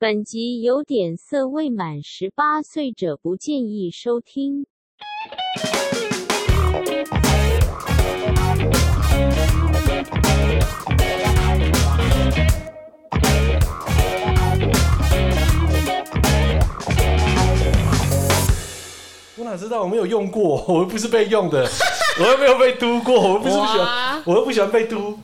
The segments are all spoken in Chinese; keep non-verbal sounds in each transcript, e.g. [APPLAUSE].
本集有点色，未满十八岁者不建议收听。我哪知道？我没有用过，我又不是被用的，我又没有被嘟过，我又不是不喜欢，我又不喜欢被嘟。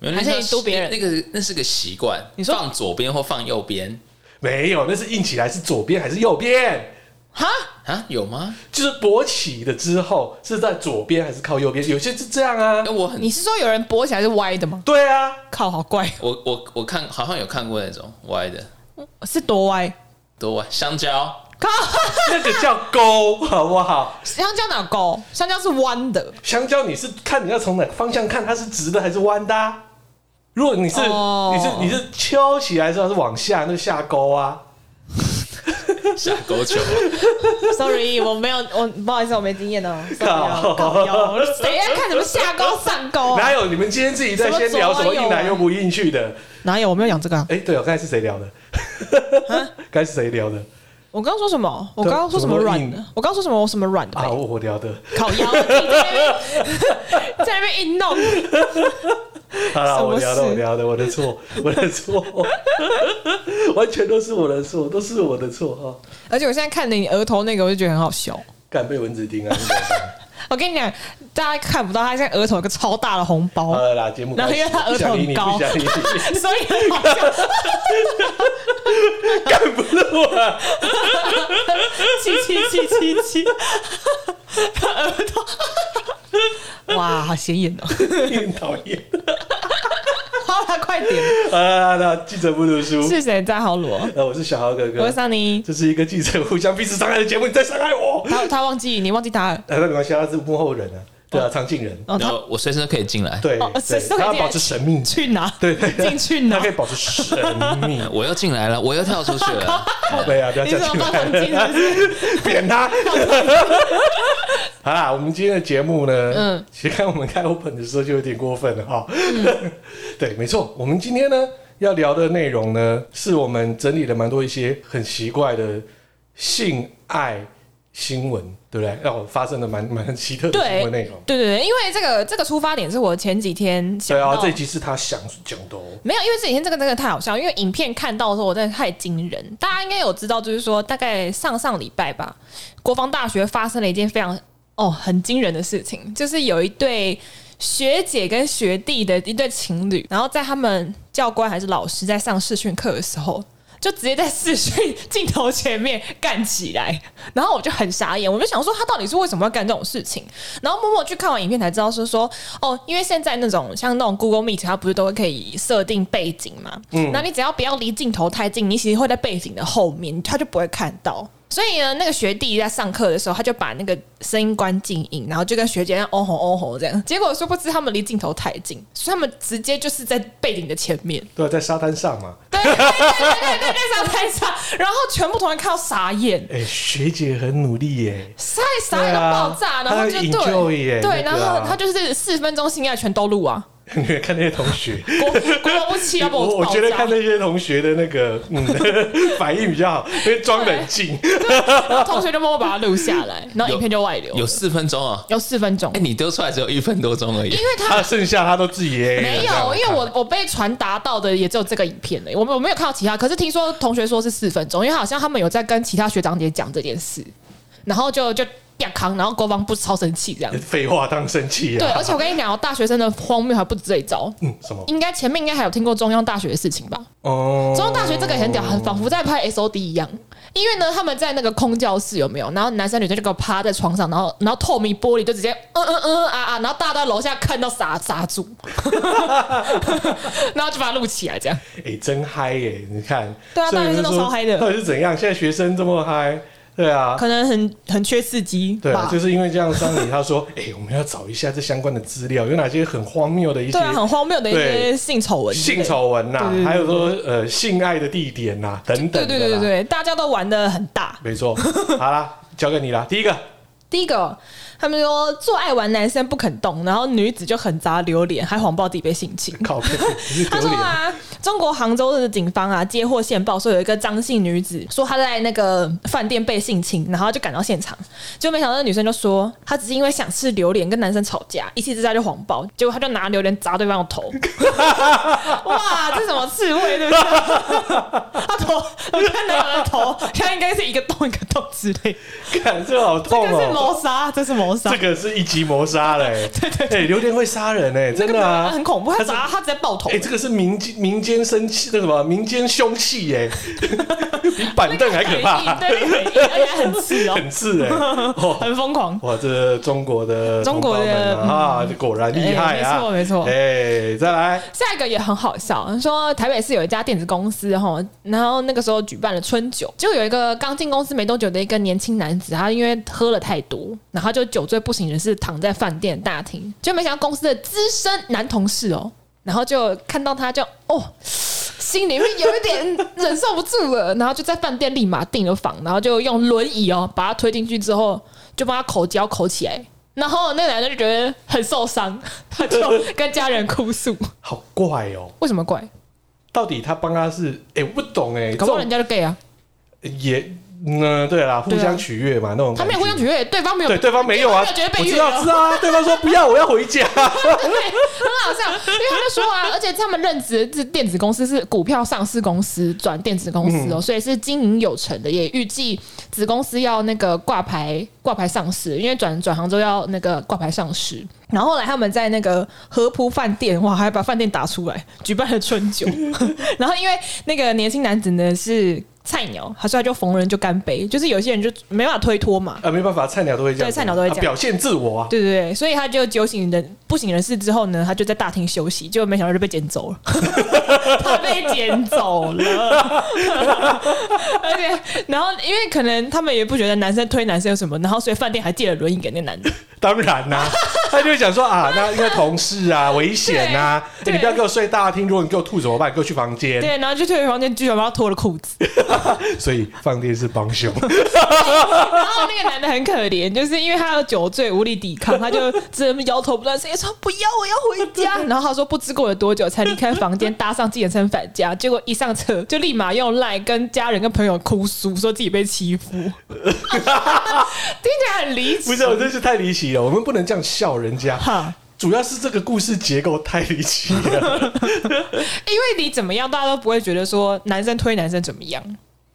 还是你嘟别人？那个那是个习惯，你说放左边或放右边？没有，那是硬起来是左边还是右边？哈啊，有吗？就是勃起的之后是在左边还是靠右边？有些是这样啊。我很，你是说有人勃起来是歪的吗？对啊，靠，好怪。我我我看好像有看过那种歪的，是多歪？多歪？香蕉。靠，[LAUGHS] 那个叫勾，好不好？香蕉哪勾？香蕉是弯的。香蕉你是看你要从哪个方向看，它是直的还是弯的啊？如果你是、oh. 你是你是敲起来之后是往下，那下勾啊，[LAUGHS] 下勾球。Sorry，我没有，我不好意思，我没经验哦。靠，谁要看什么下勾上勾、啊？哪有？你们今天自己在先聊什么硬来又不硬去的？哪有？我没有养这个、啊。哎、欸，对哦，刚才是谁聊的？[LAUGHS] [LAUGHS] 刚才是谁聊的？我刚刚说什么？我刚刚说什么软的？我刚刚说什么？我什么软的？啊，我我聊的。烤腰，在那边硬弄。[LAUGHS] 好了，我聊的，我聊的，我的错，[LAUGHS] 我的错，[LAUGHS] 完全都是我的错，都是我的错哈！而且我现在看你额头那个，我就觉得很好笑。敢被蚊子叮啊！我跟你讲，大家看不到，他现在额头有个超大的红包。好了啦，节目。然后因为他额头很高，所以很好笑。干不住啊！七七七七七，他额头，哇，好显眼哦，很讨厌。好，了快点。啊，那记者不读书是谁在豪罗？呃，我是小豪哥哥，我是桑尼。这是一个记者互相彼此伤害的节目，你在伤害我。他他忘记你忘记他了，那没关系，他是幕后人啊。对啊，常进人，然后我随时都可以进来。对，他要保持神秘。去哪？[LAUGHS] 对对，进去哪？他可以保持神秘。[LAUGHS] 我又进来了，我又跳出去了。[LAUGHS] 对啊，不要叫进来，扁他。好啦，我们今天的节目呢，嗯，其实看我们开 open 的时候就有点过分了哈。对，没错，我们今天呢要聊的内容呢，是我们整理了蛮多一些很奇怪的性爱。新闻对不对？让我发生的蛮蛮奇特的新闻内容。对对对，因为这个这个出发点是我前几天。对啊，这一集是他想讲的哦。没有，因为这几天这个真的太好笑，因为影片看到的时候我真的太惊人。大家应该有知道，就是说大概上上礼拜吧，国防大学发生了一件非常哦很惊人的事情，就是有一对学姐跟学弟的一对情侣，然后在他们教官还是老师在上视讯课的时候。就直接在视讯镜头前面干起来，然后我就很傻眼，我就想说他到底是为什么要干这种事情？然后默默去看完影片才知道是说，哦，因为现在那种像那种 Google Meet，它不是都可以设定背景嘛？嗯，那你只要不要离镜头太近，你其实会在背景的后面，他就不会看到。所以呢，那个学弟在上课的时候，他就把那个声音关静音，然后就跟学姐这样哦吼哦吼这样。结果殊不知他们离镜头太近，所以他们直接就是在背景的前面。对，在沙滩上嘛。对对对对对对，在沙滩上，然后全部同学看到傻眼。哎，学姐很努力耶，傻傻眼到爆炸，然后就对对，然后他就是四分钟性爱全都录啊。[LAUGHS] 你看那些同学，我我觉得看那些同学的那个嗯 [LAUGHS] 反应比较好，因为装冷静，同学就帮我把它录下来，[LAUGHS] 然后影片就外流。有四分钟啊，有四分钟。哎，你丢出来只有一分多钟而已，因为他剩下他都自己没有，因为我我被传达到的也只有这个影片了，我我没有看到其他。可是听说同学说是四分钟，因为好像他们有在跟其他学长姐讲这件事，然后就就。亚康，然后国防部超生气，这样。废话当生气啊！对，而且我跟你讲，大学生的荒谬还不止这一招。嗯，什么？应该前面应该还有听过中央大学的事情吧？哦，中央大学这个也很屌，很仿佛在拍 S O D 一样。因为呢，他们在那个空教室有没有？然后男生女生就给我趴在床上，然后然后透明玻璃就直接嗯嗯嗯啊啊，然后大家在楼下看到傻傻住，[LAUGHS] 然后就把它录起来，这样。哎、欸，真嗨耶！你看，对啊，大学生都超嗨的。到底是怎样？现在学生这么嗨？对啊，可能很很缺刺激。对啊，就是因为这样，桑尼他说：“ [LAUGHS] 哎、欸，我们要找一下这相关的资料，有哪些很荒谬的一些，对啊，很荒谬的一些性丑闻，性丑闻呐，还有说呃性爱的地点呐、啊、等等。”对对对对对，大家都玩的很大。没错，好啦，交给你啦。第一个，第一个，他们说做爱玩男生不肯动，然后女子就很砸榴莲，还谎报自己被性侵。他说啊，中国杭州的警方啊接获线报，说有一个张姓女子说她在那个饭店被性侵，然后就赶到现场，就没想到那女生就说她只是因为想吃榴莲跟男生吵架，一气之下就谎报，结果她就拿榴莲砸对方的头。哇，这什么刺猬对不对？他头，我看男友的头，他应该是一个洞一个洞之类。[LAUGHS] 看，这好痛哦！这个是谋杀，这是谋杀，这个是一级谋杀嘞！[LAUGHS] 对对对，榴莲会杀人哎，真的啊，很恐怖。他砸他直接爆头。哎，这个是民间民间生气，那什么民间凶器哎，[LAUGHS] 比板凳还可怕。对，而且很刺哦，[LAUGHS] 很刺哎，很疯狂。哇，这中国的中国的啊，果然厉害啊！没错没错。哎，再来下一个也很好笑，说台北市有一家电子公司哈，然后那个时候举办了春酒，就有一个刚进公司没多久的一个年轻男子，他因为喝了太多，然后就酒醉不省人事，躺在饭店大厅，就没想到公司的资深男同事哦，然后就看到他就哦，心里面有一点忍受不住了，[LAUGHS] 然后就在饭店立马订了房，然后就用轮椅哦把他推进去之后，就帮他口交口起来，然后那个男的就觉得很受伤，[LAUGHS] 他就跟家人哭诉，好怪哦，为什么怪？到底他帮他是哎，我不懂哎，搞不好人家就 gay 啊，也。嗯，对啦，互相取悦嘛，那种他没有互相取悦，对方没有，对，对方没有啊，觉得被我知道，是啊，[LAUGHS] 对方说不要，我要回家，对，很好笑，因为他就说啊，[LAUGHS] 而且他们任职是电子公司，是股票上市公司转电子公司哦，所以是经营有成的，也预计子公司要那个挂牌挂牌上市，因为转转行之后要那个挂牌上市，然后后来他们在那个合浦饭店哇，还把饭店打出来，举办了春酒，[LAUGHS] 然后因为那个年轻男子呢是。菜鸟，他说他就逢人就干杯，就是有些人就没办法推脱嘛。啊，没办法，菜鸟都会这样。对，菜鸟都会这样、啊、表现自我啊。对对对，所以他就酒醒人不省人事之后呢，他就在大厅休息，结果没想到就被捡走了。[LAUGHS] 他被捡走了，[LAUGHS] 而且然后因为可能他们也不觉得男生推男生有什么，然后所以饭店还借了轮椅给那男的。当然 [LAUGHS] 啦、啊，他就会讲说啊，那因为同事啊，危险啊，欸、你不要给我睡大厅，如果你给我吐怎么办？给我去房间。对，然后就退回房间，居然把他脱了裤子。[LAUGHS] 所以放电是帮凶。然后那个男的很可怜，就是因为他有酒醉无力抵抗，他就只能摇头不断，说不要，我要回家。[LAUGHS] 然后他说不知过了多久才离开房间，搭上计程车返家。结果一上车就立马用赖跟家人跟朋友哭诉，说自己被欺负，[LAUGHS] 听起来很离奇。不是，我真是太离奇了。我们不能这样笑人家。主要是这个故事结构太离奇了，因为你怎么样，大家都不会觉得说男生推男生怎么样。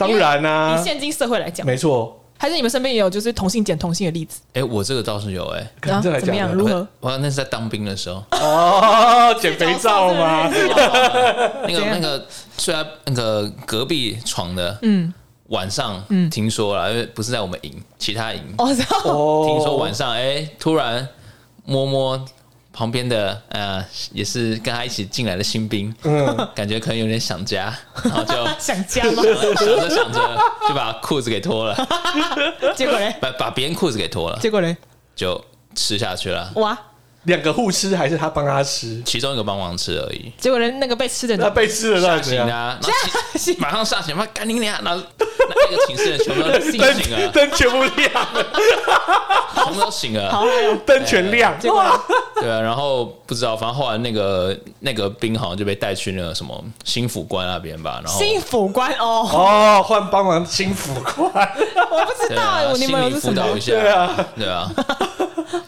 当然啦，以现今社会来讲，没错。还是你们身边也有就是同性捡同性的例子？哎，我这个倒是有哎，怎么样？如何？我那是在当兵的时候哦，[LAUGHS] 捡肥皂吗？那个那个睡在那个隔壁床的，嗯，晚上听说了，因为不是在我们营，其他营哦，听说晚上哎，突然摸摸。旁边的呃，也是跟他一起进来的新兵，嗯，感觉可能有点想家，[LAUGHS] 然后就想家吗？想着想着就把裤子给脱了，[LAUGHS] 结果呢？把把别人裤子给脱了，结果呢？就吃下去了。哇！两个互吃还是他帮他吃？其中一个帮忙吃而已。结果人？那个被吃的那被吃的那行啊，马上下醒，妈赶紧点，然后 [LAUGHS] 那个寝室的全部都醒了，灯全部亮了，全部都醒了，灯全亮。哇！对啊，然后不知道，反正后来那个那个兵好像就被带去那个什么新府官那边吧。然后新辅官哦哦，换帮忙新府官，我不知道，你们有辅导一下，对啊，对啊。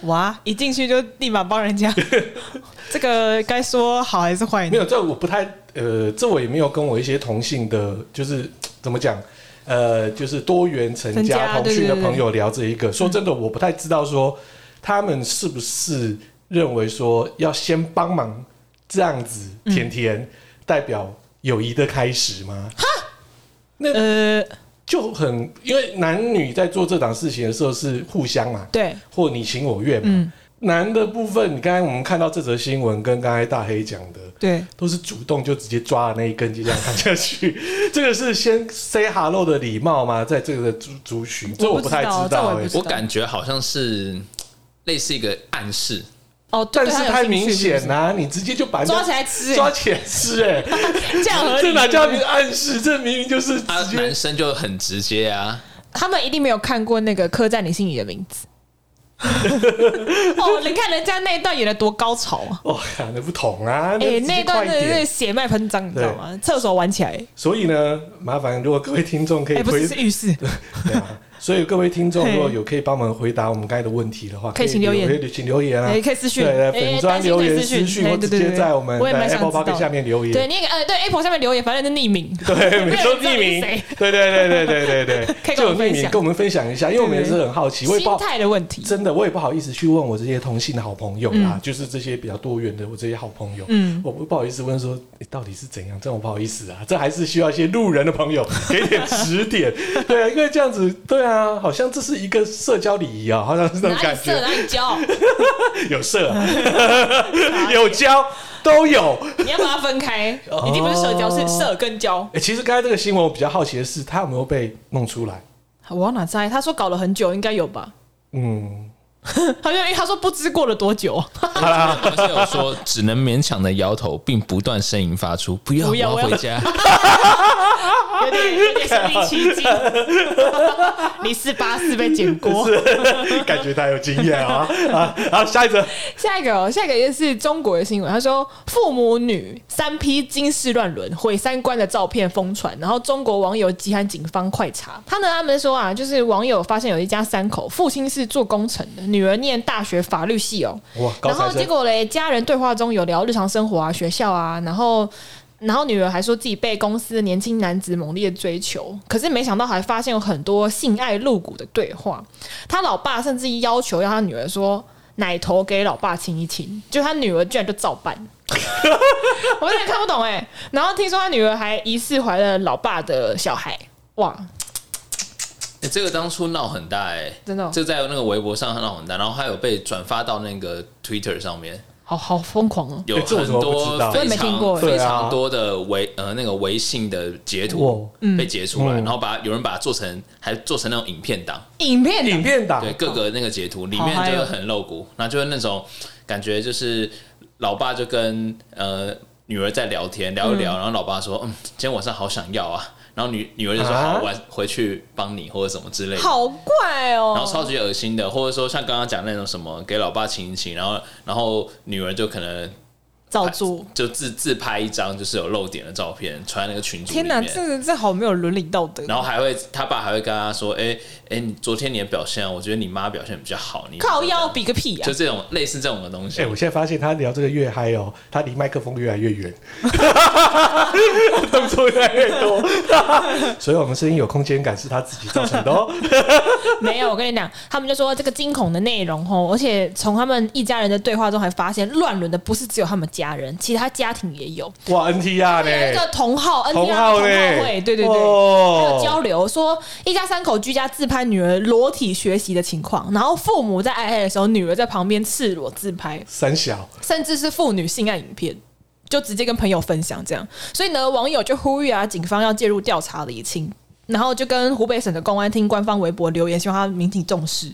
哇！一进去就立马帮人家，[LAUGHS] 这个该说好还是坏？没有，这我不太呃，这我也没有跟我一些同性的，就是怎么讲，呃，就是多元成家同性的朋友聊这一个。说真的，我不太知道说他们是不是认为说要先帮忙这样子甜甜代表友谊的开始吗？哈，那呃。就很，因为男女在做这档事情的时候是互相嘛，对，或你情我愿嘛。嗯、男的部分，你刚才我们看到这则新闻，跟刚才大黑讲的，对，都是主动就直接抓了那一根就这样看下去。[LAUGHS] 这个是先 say hello 的礼貌吗？在这个族族群，这我不太知道、欸。我感觉好像是类似一个暗示。哦，但是太明显啦！你直接就把人抓起来吃，抓起来吃，哎，[LAUGHS] 这样合理？这哪叫你暗示？这明明就是直接。男生就很直接啊！他们一定没有看过那个刻在你心里的名字。[LAUGHS] 哦，你看人家那一段演的多高潮啊！[LAUGHS] 哦，那不同啊！哎、欸，那一段真的是血脉喷张，你知道吗？厕所玩起来。所以呢，麻烦如果各位听众可以回，欸、不是，是浴室。[LAUGHS] 对啊。所以各位听众，如果有可以帮忙回答我们刚才的问题的话，可以请留言，可以请留言啊，可以私讯，对，粉专留言私讯，或直接在我们的 Apple Podcast 下面留言。对，你呃，对 Apple 下面留言，反正是匿名，[LAUGHS] 对，没错，匿名，对对对对对对对，[LAUGHS] 就有匿名跟我们分享一下，因为我们也是很好奇，心态的问题，真的，我也不好意思去问我这些同性的好朋友啊，就是这些比较多元的我这些好朋友，嗯，我不不好意思问说你到底是怎样，这我不好意思啊，这还是需要一些路人的朋友给点指点，[LAUGHS] 对啊，因为这样子，对啊，好像这是。一个社交礼仪啊，好像是那种感觉。哪里交？[LAUGHS] 有社，[LAUGHS] 有交，都有。你要把它分开，已经不是社交，是社跟交。哎，其实刚才这个新闻，我比较好奇的是，他有没有被弄出来？我哪在？他说搞了很久，应该有吧？嗯，[LAUGHS] 好像他说不知过了多久。[LAUGHS] 他是有说只能勉强的摇头，并不断呻吟发出“不要，我要回家”。[LAUGHS] 有点有点身临其境，你是八四被剪过，感觉他有经验啊啊！好，下一个，下一个哦，下一个也是中国的新闻。他说，父母女三批惊世乱伦、毁三观的照片疯传，然后中国网友急喊警方快查。他呢，他们说啊，就是网友发现有一家三口，父亲是做工程的，女儿念大学法律系哦。哇，然后结果嘞，家人对话中有聊日常生活啊、学校啊，然后。然后女儿还说自己被公司的年轻男子猛烈追求，可是没想到还发现有很多性爱露骨的对话。他老爸甚至要求要他女儿说奶头给老爸亲一亲，就他女儿居然就照办。[LAUGHS] 我有点看不懂哎。然后听说他女儿还疑似怀了老爸的小孩，哇！哎，这个当初闹很大哎，真的，这在那个微博上闹很大，然后还有被转发到那个 Twitter 上面。好好疯狂哦！有很多非常非常多的微呃那个微信的截图被截出来，然后把有人把它做成还做成那种影片档，影片影片档，对各个那个截图里面就是很露骨，那就是那种感觉就是老爸就跟呃女儿在聊天聊一聊，然后老爸说嗯今天晚上好想要啊。然后女女儿就说：“好，我回去帮你，或者什么之类的。”好怪哦。然后超级恶心的，或者说像刚刚讲那种什么给老爸亲一亲，然后然后女儿就可能。照住就自自拍一张，就是有露点的照片，传那个群主。天哪，这这好没有伦理道德。然后还会他爸还会跟他说：“哎哎，你昨天你的表现，我觉得你妈表现比较好。”你靠腰比个屁啊！就这种类似这种的东西。哎，我现在发现他聊这个越嗨哦，他离麦克风越来越远，[LAUGHS] 动作越来越多。[LAUGHS] [LAUGHS] 所以我们声音有空间感是他自己造成的哦。没有，我跟你讲，他们就说这个惊恐的内容哦，而且从他们一家人的对话中还发现，乱伦的不是只有他们家。家人，其他家庭也有哇，NTR 呢？一个同号 NTR 同号会，对对对，还有交流说一家三口居家自拍女儿裸体学习的情况，然后父母在爱爱的时候，女儿在旁边赤裸自拍，三小，甚至是父女性爱影片，就直接跟朋友分享这样。所以呢，网友就呼吁啊，警方要介入调查厘清，然后就跟湖北省的公安厅官方微博留言，希望他民警重视，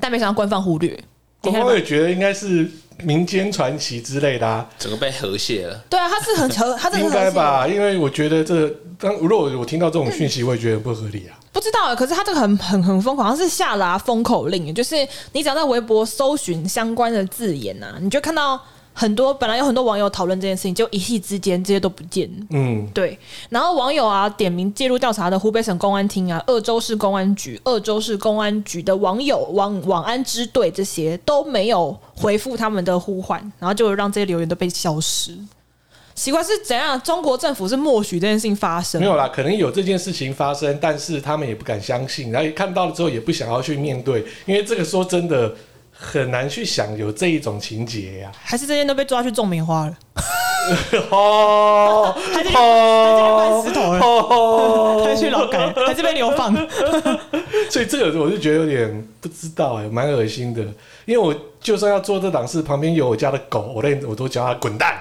但没想到官方忽略。我也觉得应该是。民间传奇之类的，啊，整个被和谐了。对啊，他是很和，[LAUGHS] 他是应该吧？因为我觉得这個，当如果我听到这种讯息，我也觉得不合理啊。不知道，可是他这个很很很疯狂，他是下拉封口令，就是你只要在微博搜寻相关的字眼呐，你就看到。很多本来有很多网友讨论这件事情，就一夕之间这些都不见。嗯，对。然后网友啊点名介入调查的湖北省公安厅啊、鄂州市公安局、鄂州市公安局的网友、网网安支队这些都没有回复他们的呼唤，然后就让这些留言都被消失。奇怪是怎样？中国政府是默许这件事情发生？没有啦，可能有这件事情发生，但是他们也不敢相信，然后看到了之后也不想要去面对，因为这个说真的。很难去想有这一种情节呀、啊，还是这些都被抓去种棉花了？[LAUGHS] 哦，还是还是搬石头了？哦，[LAUGHS] 还是去劳改？还是被流放？[LAUGHS] 所以这个我就觉得有点不知道哎、欸，蛮恶心的。因为我就算要做这档事，旁边有我家的狗，我连我都叫它滚蛋。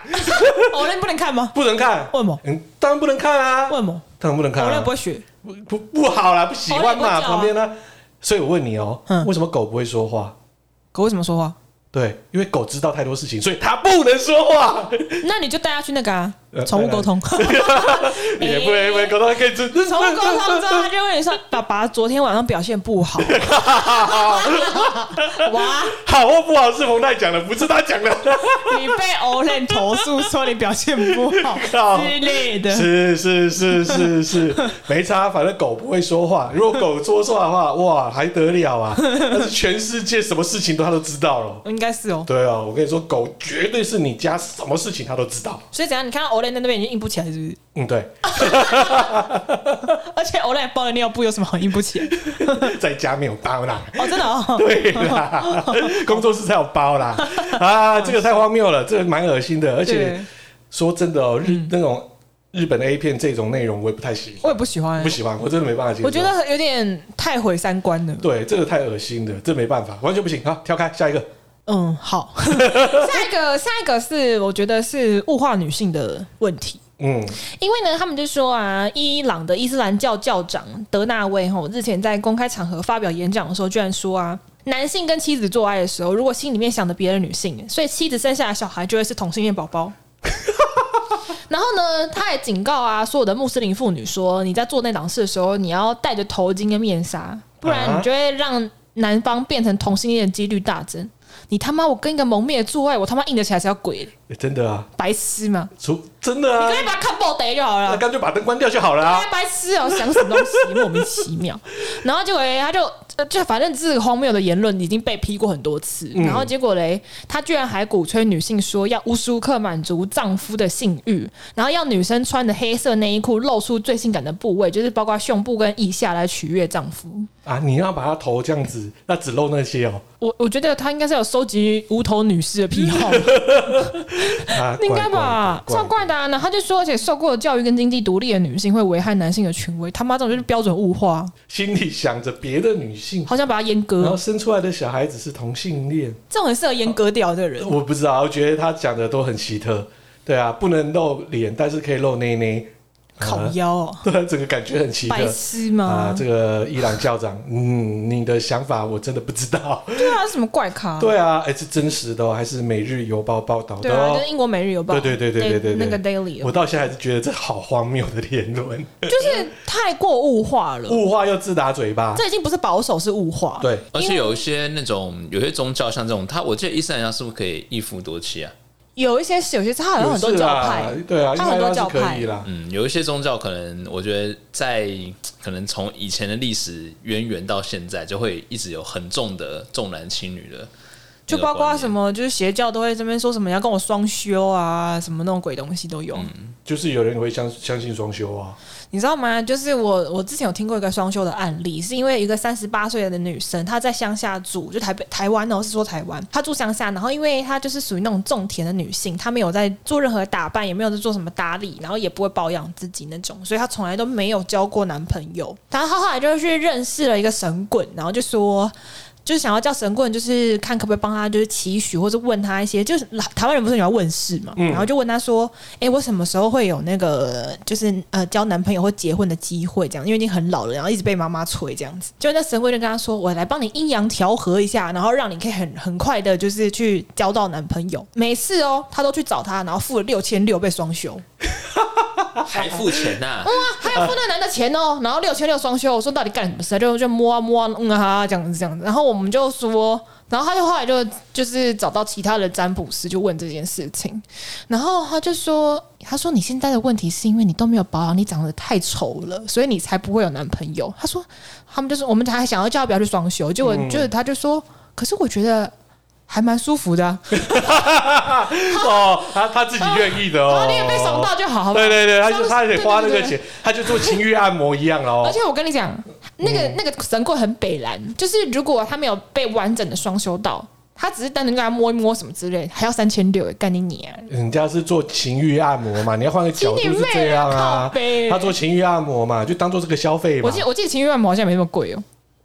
我连不能看吗？不能看？为什么？嗯，当然不能看啊。为什么？当然不能看、啊。我连不会学，不不不好啦，不喜欢嘛，啊、旁边呢。所以我问你哦、为什么狗不会说话？狗为什么说话？对，因为狗知道太多事情，所以它不能说话。那你就带它去那个啊，宠物沟通，[LAUGHS] 也不能沟通，可以 [LAUGHS] 宠物沟通之后，他就问你说：[LAUGHS] “爸爸昨天晚上表现不好。”哇，好或不好是冯太讲的，不是他讲的。你被 Olen 投诉说你表现不好之类的，是是是是是，没差，反正狗不会说话。如果狗说话的话，哇，还得了啊？但是全世界什么事情都他都知道了，应该是哦。对啊，我跟你说，狗绝对是你家什么事情他都知道。所以怎样？你看到 Olen 在那边已经硬不起来，是不是？嗯，对。[LAUGHS] 而且 Olen 包的尿布有什么好硬不起来？[LAUGHS] 在家没有包啦。哦，真的哦。[LAUGHS] 对啦，工作室才有包啦。啊，这个太荒谬了，这个蛮恶心的。而且说真的哦，日那种日本的 A 片这种内容，我也不太喜欢。我也不喜欢，不喜欢，我真的没办法接受。我觉得有点太毁三观了。对，这个太恶心了，这没办法，完全不行。好，跳开下一个。嗯，好，[LAUGHS] 下一个，下一个是我觉得是物化女性的问题。嗯，因为呢，他们就说啊，伊朗的伊斯兰教教长德纳威吼日前在公开场合发表演讲的时候，居然说啊，男性跟妻子做爱的时候，如果心里面想着别的女性，所以妻子生下的小孩就会是同性恋宝宝。[LAUGHS] 然后呢，他也警告啊，所有的穆斯林妇女说，你在做那档事的时候，你要戴着头巾跟面纱，不然你就会让男方变成同性恋的几率大增。你他妈！我跟一个蒙面的做爱，我他妈硬得起来是要鬼？欸、真的啊，白痴吗？出真的啊！你干脆把他看爆得就好了，那干脆把灯关掉就好了啊！白痴哦、喔，想什么东西，莫名其妙。然后结果他就就反正这个荒谬的言论已经被批过很多次。嗯、然后结果嘞，他居然还鼓吹女性说要无时无刻满足丈夫的性欲，然后要女生穿的黑色内衣裤露出最性感的部位，就是包括胸部跟腋下来取悦丈夫啊！你要把他头这样子，那只露那些哦、喔。我我觉得他应该是有收集无头女士的癖好，[LAUGHS] 啊、[LAUGHS] 应该吧？怪怪，怪怪的啊！那他就说，而且受过的教育跟经济独立的女性会危害男性的权威，他妈这种就是标准物化。心里想着别的女性，好像把她阉割，然后生出来的小孩子是同性恋，这种很适合阉割掉的人。我不知道，我觉得他讲的都很奇特。对啊，不能露脸，但是可以露内内。烤腰哦，[LAUGHS] 对，整个感觉很奇怪。白痴吗？啊，这个伊朗校长，[LAUGHS] 嗯，你的想法我真的不知道。对啊，什么怪咖？对啊，哎，是真实的哦，还是《每日邮报》报道的？对啊，就是英国《每日邮报》。对对对对对对，那个 Daily。我到现在还是觉得这好荒谬的 [LAUGHS] 言论，就是太过物化了，物化又自打嘴巴，这已经不是保守，是物化。对，而且有一些那种有些宗教，像这种，他我记得伊斯兰教是不是可以一夫多妻啊？有一些是，有些他好像很多教派，啊对啊，他很多教派啦。嗯，有一些宗教可能，我觉得在可能从以前的历史渊源到现在，就会一直有很重的重男轻女的，就包括什么，就是邪教都会这边说什么要跟我双修啊，什么那种鬼东西都有。嗯，就是有人会相相信双修啊。你知道吗？就是我，我之前有听过一个双休的案例，是因为一个三十八岁的女生，她在乡下住，就台北、台湾哦，是说台湾，她住乡下，然后因为她就是属于那种种田的女性，她没有在做任何打扮，也没有在做什么打理，然后也不会保养自己那种，所以她从来都没有交过男朋友。然后她后来就去认识了一个神棍，然后就说。就是想要叫神棍，就是看可不可以帮他，就是期许或者问他一些，就是台湾人不是喜欢问事嘛，嗯、然后就问他说：“哎、欸，我什么时候会有那个，就是呃交男朋友或结婚的机会？这样，因为已经很老了，然后一直被妈妈催这样子。”就那神棍就跟他说：“我来帮你阴阳调和一下，然后让你可以很很快的，就是去交到男朋友。每次哦，他都去找他，然后付了六千六被双休。”还付钱呐、啊？嗯啊，还要付那男的钱哦。然后六千六双休，我说到底干什么事？就就摸啊摸啊，嗯啊这样子这样子。然后我们就说，然后他就后来就就是找到其他的占卜师，就问这件事情。然后他就说，他说你现在的问题是因为你都没有保养，你长得太丑了，所以你才不会有男朋友。他说他们就是我们还想要叫他不要去双休，结果就是他就说，可是我觉得。还蛮舒服的、啊，[LAUGHS] 哦，他他自己愿意的哦，你也被爽到就好，好，对对对，他就他得花那个钱，他就做情欲按摩一样哦。而且我跟你讲，那个、嗯、那个神棍很北蓝，就是如果他没有被完整的双修到，他只是单纯跟他摸一摸什么之类，还要三千六，干你你啊！人家是做情欲按摩嘛，你要换个角度是这样啊，他做情欲按摩嘛，就当做这个消费嘛。我记得我记得情欲按摩好像没那么贵哦。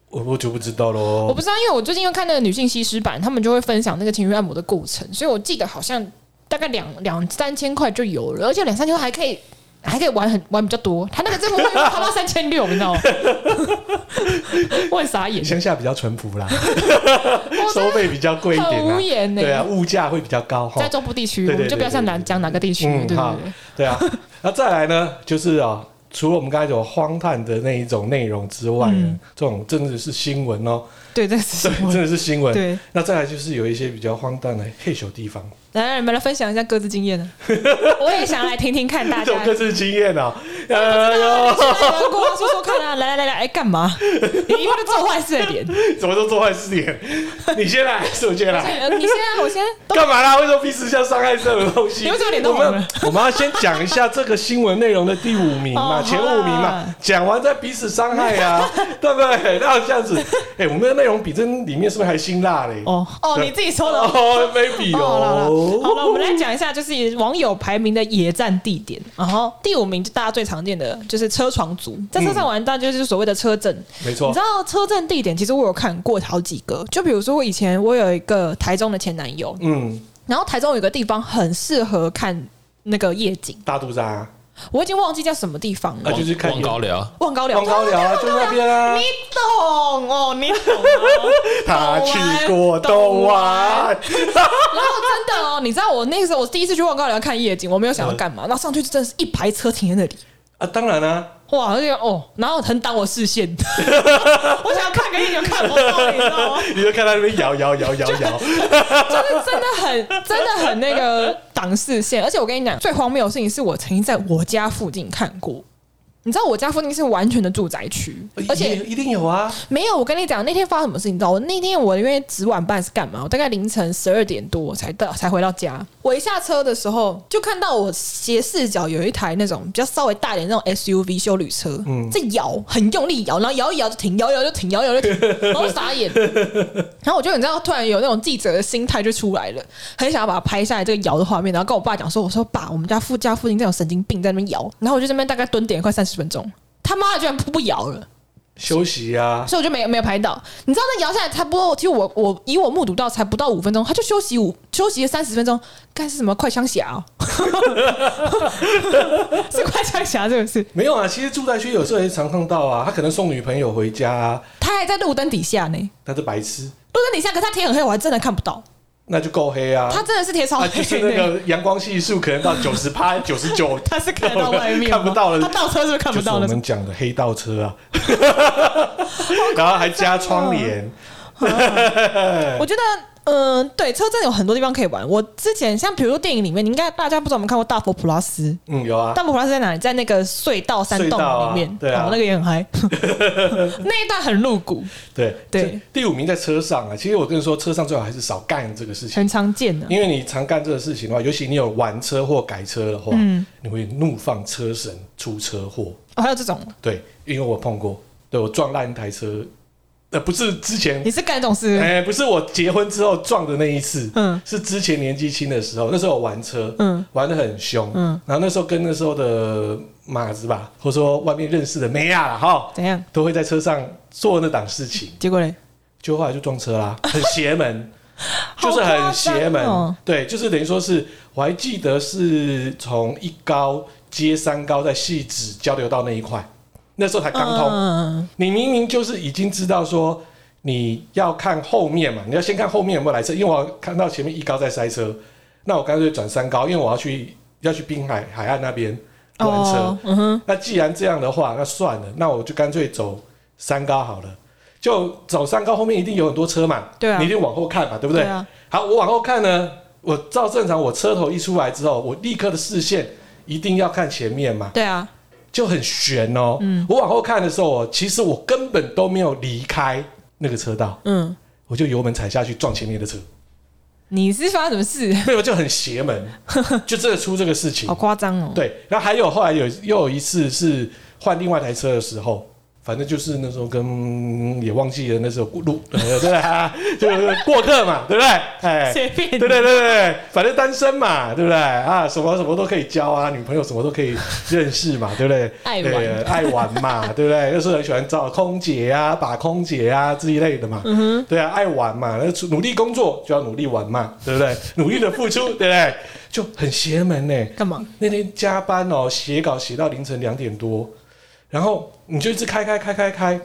我我就不知道喽。我不知道，因为我最近又看那个女性西施版，他们就会分享那个情欲按摩的过程，所以我记得好像大概两两三千块就有了，而且两三千块还可以还可以玩很玩比较多。他那个这部会花到三千六，你知道吗？[LAUGHS] 我很傻眼。乡下比较淳朴啦，[LAUGHS] [LAUGHS] 收费比较贵一点无言呢。对啊，物价会比较高。在中部地区，我们就不要像南疆哪个地区，对对对。对啊，那再来呢，就是啊，除了我们刚才有荒诞的那一种内容之外，这种真的是新闻哦。对，这是真的是新闻。对，那再来就是有一些比较荒诞的嘿咻地方。来，你们来分享一下各自经验呢？[LAUGHS] 我也想来听听看大家各自经验啊。哎呦，说说看啊！来来来来，哎，干嘛？你一副做坏事的脸，[LAUGHS] 怎么都做坏事脸？你先来，是我先来。[LAUGHS] 你先来，我先。干嘛啦？为什么彼此像伤害这种东西？你为什么脸都红了？我们要先讲一下这个新闻内容的第五名嘛，前五名嘛，讲完再彼此伤害啊，对不对？那这样子，哎，我们的内容比这里面是不是还辛辣嘞？哦哦，你自己说的哦，maybe 哦。好了，我们来讲一下，就是网友排名的野战地点。然后第五名就大家最常见的就是车床族，在车上玩，大家就是所谓的车震。没错，你知道车震地点，其实我有看过好几个。就比如说，我以前我有一个台中的前男友，嗯，然后台中有个地方很适合看那个夜景，大肚山。我已经忘记叫什么地方了，就是看望高寮，望高寮，望高寮啊，就那边啊。你懂哦，你懂。他去过东湾，然后真的哦，你知道我那个时候我第一次去望高寮看夜景，我没有想要干嘛，然后上去真的是一排车停在那里。啊，当然啦，哇，而且哦，然后很挡我视线，[LAUGHS] 我想要看个一眼看不到，你知道吗？你就看他那边摇摇摇摇摇，就是真的很真的很那个。挡视线，而且我跟你讲，最荒谬的事情是我曾经在我家附近看过。你知道我家附近是完全的住宅区，而且一定有啊。没有，我跟你讲，那天发生什么事情？你知道，我那天我因为值晚班是干嘛？我大概凌晨十二点多才到，才回到家。我一下车的时候，就看到我斜视角有一台那种比较稍微大一点那种 SUV 修旅车，嗯，在摇，很用力摇，然后摇一摇就停，摇一摇就停，摇一摇就停，然后傻眼。[LAUGHS] 然后我就你知道，突然有那种记者的心态就出来了，很想要把它拍下来这个摇的画面，然后跟我爸讲说：“我说爸，我们家附家附近这种神经病在那边摇。”然后我就这边大概蹲点快三十。十分钟，他妈的居然不不摇了，休息呀、啊，所以我就没有没有拍到。你知道那摇下来差不多，其实我我以我目睹到才不到五分钟，他就休息五休息了三十分钟，该是什么 [LAUGHS] 快枪侠、喔？是快枪侠这个是没有啊。其实住宅区有时候也常看到啊，他可能送女朋友回家、啊，他还在路灯底下呢。他是白痴，路灯底下，可是他天很黑，我还真的看不到。那就够黑啊！它真的是铁草黑，就是那个阳光系数可能到 [LAUGHS] 九十趴、九十九，[LAUGHS] 它是看得到外面，看不到了。它倒车是不是看不到了？我们讲的黑倒车啊，然后还加窗帘，[LAUGHS] 我觉得。嗯、呃，对，车站有很多地方可以玩。我之前像比如说电影里面，你应该大家不知道有没有看过大佛普拉斯？嗯，有啊。大佛普拉斯在哪里？在那个隧道山洞里面，啊对啊、哦，那个也很嗨。[LAUGHS] 那一段很露骨。对对。第五名在车上啊，其实我跟你说，车上最好还是少干这个事情。很常见的，因为你常干这个事情的话，尤其你有玩车或改车的话，嗯，你会怒放车神出车祸。哦，还有这种？对，因为我碰过，对我撞烂一台车。呃，不是之前你是干这种事？哎，不是我结婚之后撞的那一次，嗯，是之前年纪轻的时候，那时候我玩车，嗯，玩的很凶，嗯，然后那时候跟那时候的马子吧，或者说外面认识的妹啊，哈，怎样，都会在车上做那档事情，结果嘞，就后来就撞车啦，很邪门，[LAUGHS] 就是很邪门，哦、对，就是等于说是，我还记得是从一高接三高在汐止交流道那一块。那时候才刚通，嗯、你明明就是已经知道说你要看后面嘛，你要先看后面有没有来车，因为我看到前面一高在塞车，那我干脆转三高，因为我要去要去滨海海岸那边玩车。哦嗯、那既然这样的话，那算了，那我就干脆走三高好了。就走三高后面一定有很多车嘛，对啊，你一定往后看嘛，对不对？好，我往后看呢，我照正常，我车头一出来之后，我立刻的视线一定要看前面嘛。对啊。就很悬哦。嗯，我往后看的时候，其实我根本都没有离开那个车道。嗯，我就油门踩下去撞前面的车。你是发生什么事？没有，就很邪门，[LAUGHS] 就这个出这个事情，好夸张哦。对，然后还有后来有又有一次是换另外一台车的时候，反正就是那时候跟也忘记了那时候路，[LAUGHS] 对不对？就是过客嘛，对不对？哎，随便，对对对对，反正单身嘛，对不对？啊，什么什么都可以交啊，女朋友什么都可以认识嘛，对不对？爱玩，爱玩嘛，对不对？那时候很喜欢找空姐啊，把空姐啊这一类的嘛，嗯哼，对啊，爱玩嘛，那努力工作就要努力玩嘛，对不对？[LAUGHS] 努力的付出，对不对？就很邪门呢。干嘛？那天加班哦，写稿写到凌晨两点多。然后你就一直开开开开开，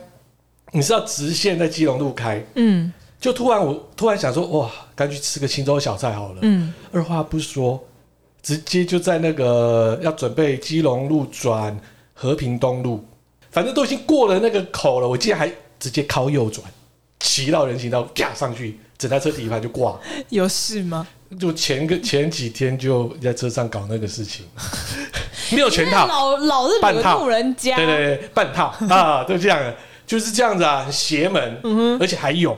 你是要直线在基隆路开，嗯，就突然我突然想说，哇，干脆吃个青州小菜好了，嗯，二话不说，直接就在那个要准备基隆路转和平东路，反正都已经过了那个口了，我竟然还直接靠右转，骑到人行道，啪上去，整台车底盘就挂，[LAUGHS] 有事吗？就前个前几天就在车上搞那个事情。[LAUGHS] 没有全套，老老日本套。人家，对对对，半套。啊，[LAUGHS] 就这样，就是这样子啊，很邪门，嗯，而且还有，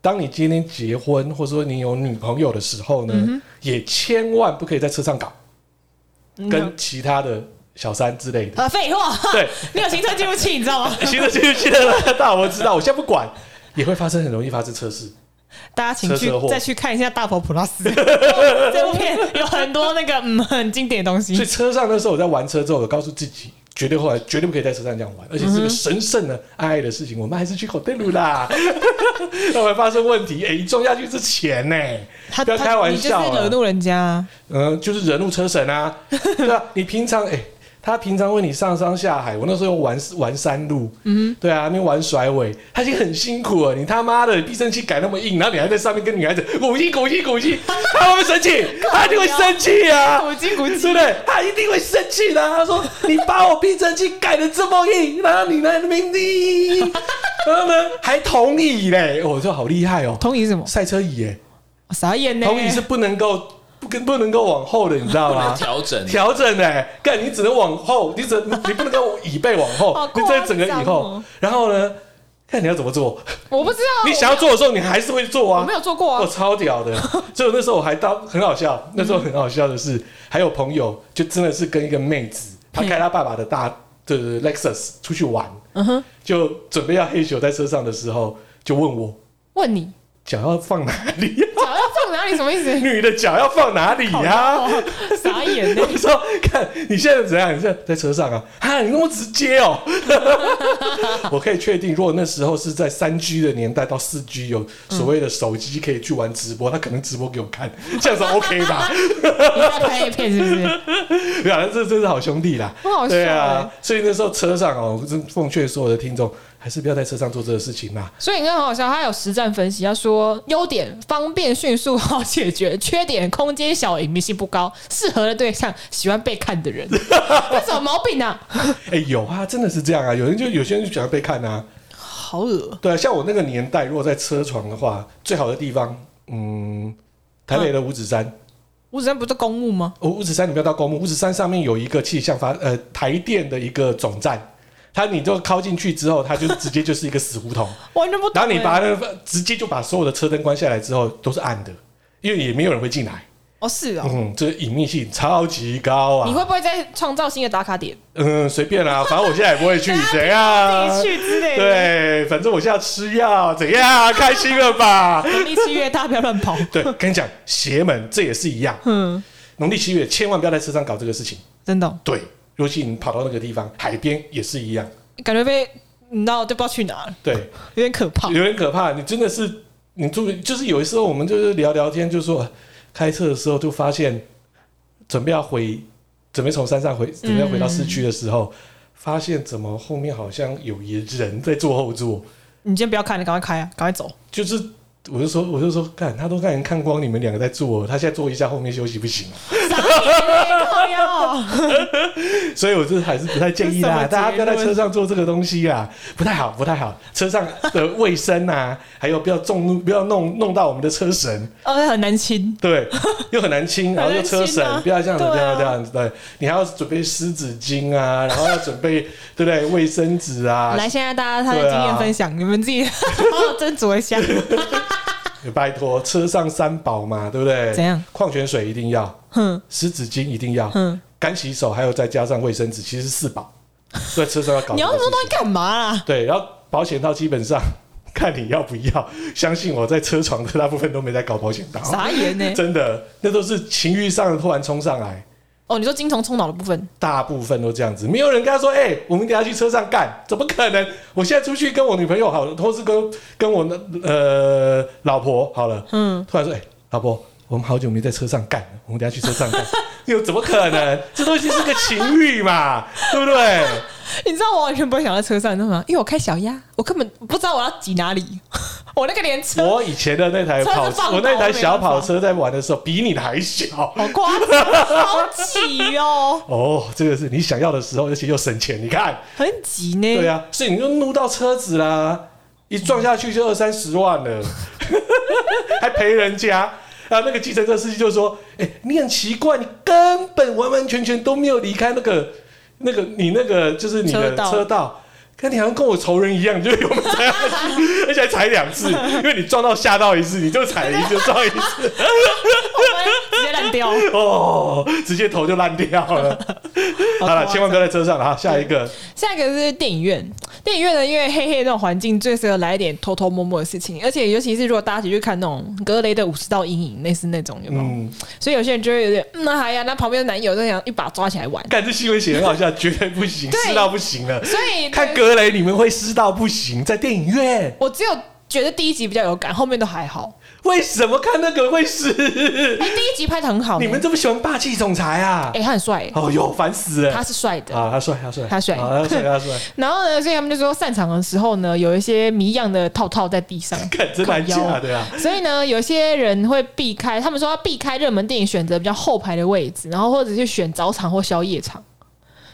当你今天结婚或者说你有女朋友的时候呢，嗯、也千万不可以在车上搞，嗯、跟其他的小三之类的。啊，废话，[LAUGHS] 对，[LAUGHS] 你有行车记录器，你知道吗？行车记录器的大我知道，我现在不管，也会发生，很容易发生车事。大家请去再去看一下《大佛普拉斯》[LAUGHS] 这部片，有很多那个嗯 [LAUGHS] 很经典的东西。所以车上那时候我在玩车之后，我告诉自己，绝对后来绝对不可以在车上这样玩，而且是个神圣的爱爱的事情，我们还是去口袋路啦。[LAUGHS] 那会发生问题，哎、撞下去是钱呢、欸，不要开玩笑，惹怒人家。嗯，就是惹怒车神啊，对啊，你平常哎。欸他平常为你上山下海，我那时候玩玩山路，嗯，对啊，那边玩甩尾，他已经很辛苦了。你他妈的避震器改那么硬，然后你还在上面跟女孩子鼓气鼓气鼓气，[LAUGHS] 他会不会生气？他一定会生气啊！鼓气鼓气，对不对？他一定会生气的。他说：“你把我避震器改的这么硬，然后你来的名字，然后呢还同椅嘞？我说好厉害哦！同椅什么？赛车椅耶？傻眼呢？同椅是不能够。”不跟不能够往后的，你知道吗？调整调整哎，干你只能往后，你只你不能够椅背往后，你在整个以后，然后呢，看你要怎么做。我不知道。你想要做的时候，你还是会做啊。我没有做过啊。我超屌的，[LAUGHS] 所以那时候我还到很好笑。那时候很好笑的是，还有朋友就真的是跟一个妹子，她开她爸爸的大的 Lexus 出去玩，嗯哼，就准备要嘿咻在车上的时候，就问我，问你脚要放哪里？[LAUGHS] 哪里什么意思？[LAUGHS] 女的脚要放哪里呀、啊？傻眼呢！[LAUGHS] 我说，看你现在怎样？你现在在车上啊？啊，你那么直接哦！[LAUGHS] 我可以确定，如果那时候是在三 G 的年代到四 G 有所谓的手机可以去玩直播，他可能直播给我看，这样子 OK 吧？你要拍一片是不是？对啊，这真是好兄弟啦！好笑对啊，所以那时候车上哦，我真奉劝所有的听众。还是不要在车上做这个事情啦。所以你看，很好笑，他有实战分析，他说优点方便、迅速、好解决；缺点空间小、隐秘性不高；适合的对象喜欢被看的人。[LAUGHS] 这什么毛病啊？哎、欸，有啊，真的是这样啊。有人就有些人就喜欢被看啊，好恶。对啊，像我那个年代，如果在车床的话，最好的地方，嗯，台北的五指山。啊、五指山不是公墓吗？哦，五指山你不要到公墓，五指山上面有一个气象发呃台电的一个总站。他你就靠进去之后，他就直接就是一个死胡同，[LAUGHS] 完全不懂。然后你把那个直接就把所有的车灯关下来之后，都是暗的，因为也没有人会进来。哦，是哦，嗯，这隐秘性超级高啊！你会不会再创造新的打卡点？嗯，随便啦，[LAUGHS] 反正我现在也不会去，[LAUGHS] 怎样？自己去之类的。对，反正我现在吃药，怎样？开心了吧？农历七月大家不要乱跑。对，跟你讲，邪门这也是一样。嗯，农历七月千万不要在车上搞这个事情，真的。对。尤其你跑到那个地方，海边也是一样，感觉被你知道就不知道去哪了。对，有点可怕，有点可怕。你真的是，你注意，就是有的时候我们就是聊聊天，就说开车的时候就发现，准备要回，准备从山上回，准备要回到市区的时候，嗯、发现怎么后面好像有一人在坐后座。你先不要看，你赶快开啊，赶快走。就是。我就说，我就说，看他都看人看光，你们两个在坐，他现在坐一下，后面休息不行 [LAUGHS] 所以，我就还是不太建议啦，大家不要在车上做这个东西啊，不太好，不太好。车上的卫生啊，[LAUGHS] 还有不要重，不要弄弄到我们的车神，哦，很难清，对，又很难清，[LAUGHS] 然后又车神，不要这样子，不要这样子，对，你还要准备湿纸巾啊，然后要准备，对不对？卫生纸啊，来，现在大家他的经验分享，你们自己好好斟酌一下。拜托，车上三宝嘛，对不对？怎样？矿泉水一定要，哼，湿纸巾一定要，哼，干洗手，还有再加上卫生纸，其实是四宝。在车上要搞。你要那么多东西干嘛啦？对，然后保险套基本上 [LAUGHS] 看你要不要。相信我在车床的大部分都没在搞保险套。傻眼呢？[LAUGHS] 真的，那都是情欲上的突然冲上来。哦，你说精虫冲脑的部分，大部分都这样子，没有人跟他说：“哎、欸，我们等下去车上干。”怎么可能？我现在出去跟我女朋友好了，或是跟跟我的呃老婆好了，嗯，突然说：“哎、欸，老婆，我们好久没在车上干了，我们等下去车上干。[LAUGHS] ”又怎么可能？这东西是个情欲嘛，[LAUGHS] 对不对？你知道我完全不会想在车上，你知道吗？因为我开小鸭，我根本不知道我要挤哪里。[LAUGHS] 我那个连车，我以前的那台跑车，我那台小跑车在玩的时候比你的还小，好夸张，好挤哦。哦，这个是你想要的时候，而且又省钱，你看很挤呢。对啊，所以你就弄到车子啦，一撞下去就二三十万了，还赔人家。然后那个计程车司机就说：“哎、欸，你很奇怪，你根本完完全全都没有离开那个那个你那个就是你的车道。”看你好像跟我仇人一样，就我们踩下去，[LAUGHS] 而且还踩两次，因为你撞到吓到一次，你就踩一次撞一次，[LAUGHS] 直接烂掉 [LAUGHS] 哦，直接头就烂掉了。[LAUGHS] 好了，千万不要在车上了哈。下一个，下一个是电影院。电影院呢，因为黑黑那种环境，最适合来一点偷偷摸摸的事情，而且尤其是如果大家一起去看那种格雷的五十道阴影，类似那种有没有？嗯、所以有些人就会有点，嗯，那还呀，那旁边的男友在想一把抓起来玩。看这新闻写很好笑，绝对不行，[LAUGHS] 湿到不行了。所以看格。格雷，你们会湿到不行，在电影院。我只有觉得第一集比较有感，后面都还好。为什么看那个会死？哎、欸，第一集拍的很好。你们这么喜欢霸气总裁啊？哎、欸，他很帅。哦哟，烦死了。他是帅的啊，他帅，他帅，他帅，他帅，他帅。[LAUGHS] 然后呢，所以他们就说散场的时候呢，有一些谜样的套套在地上，[LAUGHS] 看真的假的啊？所以呢，有些人会避开，他们说要避开热门电影，选择比较后排的位置，然后或者是选早场或宵夜场。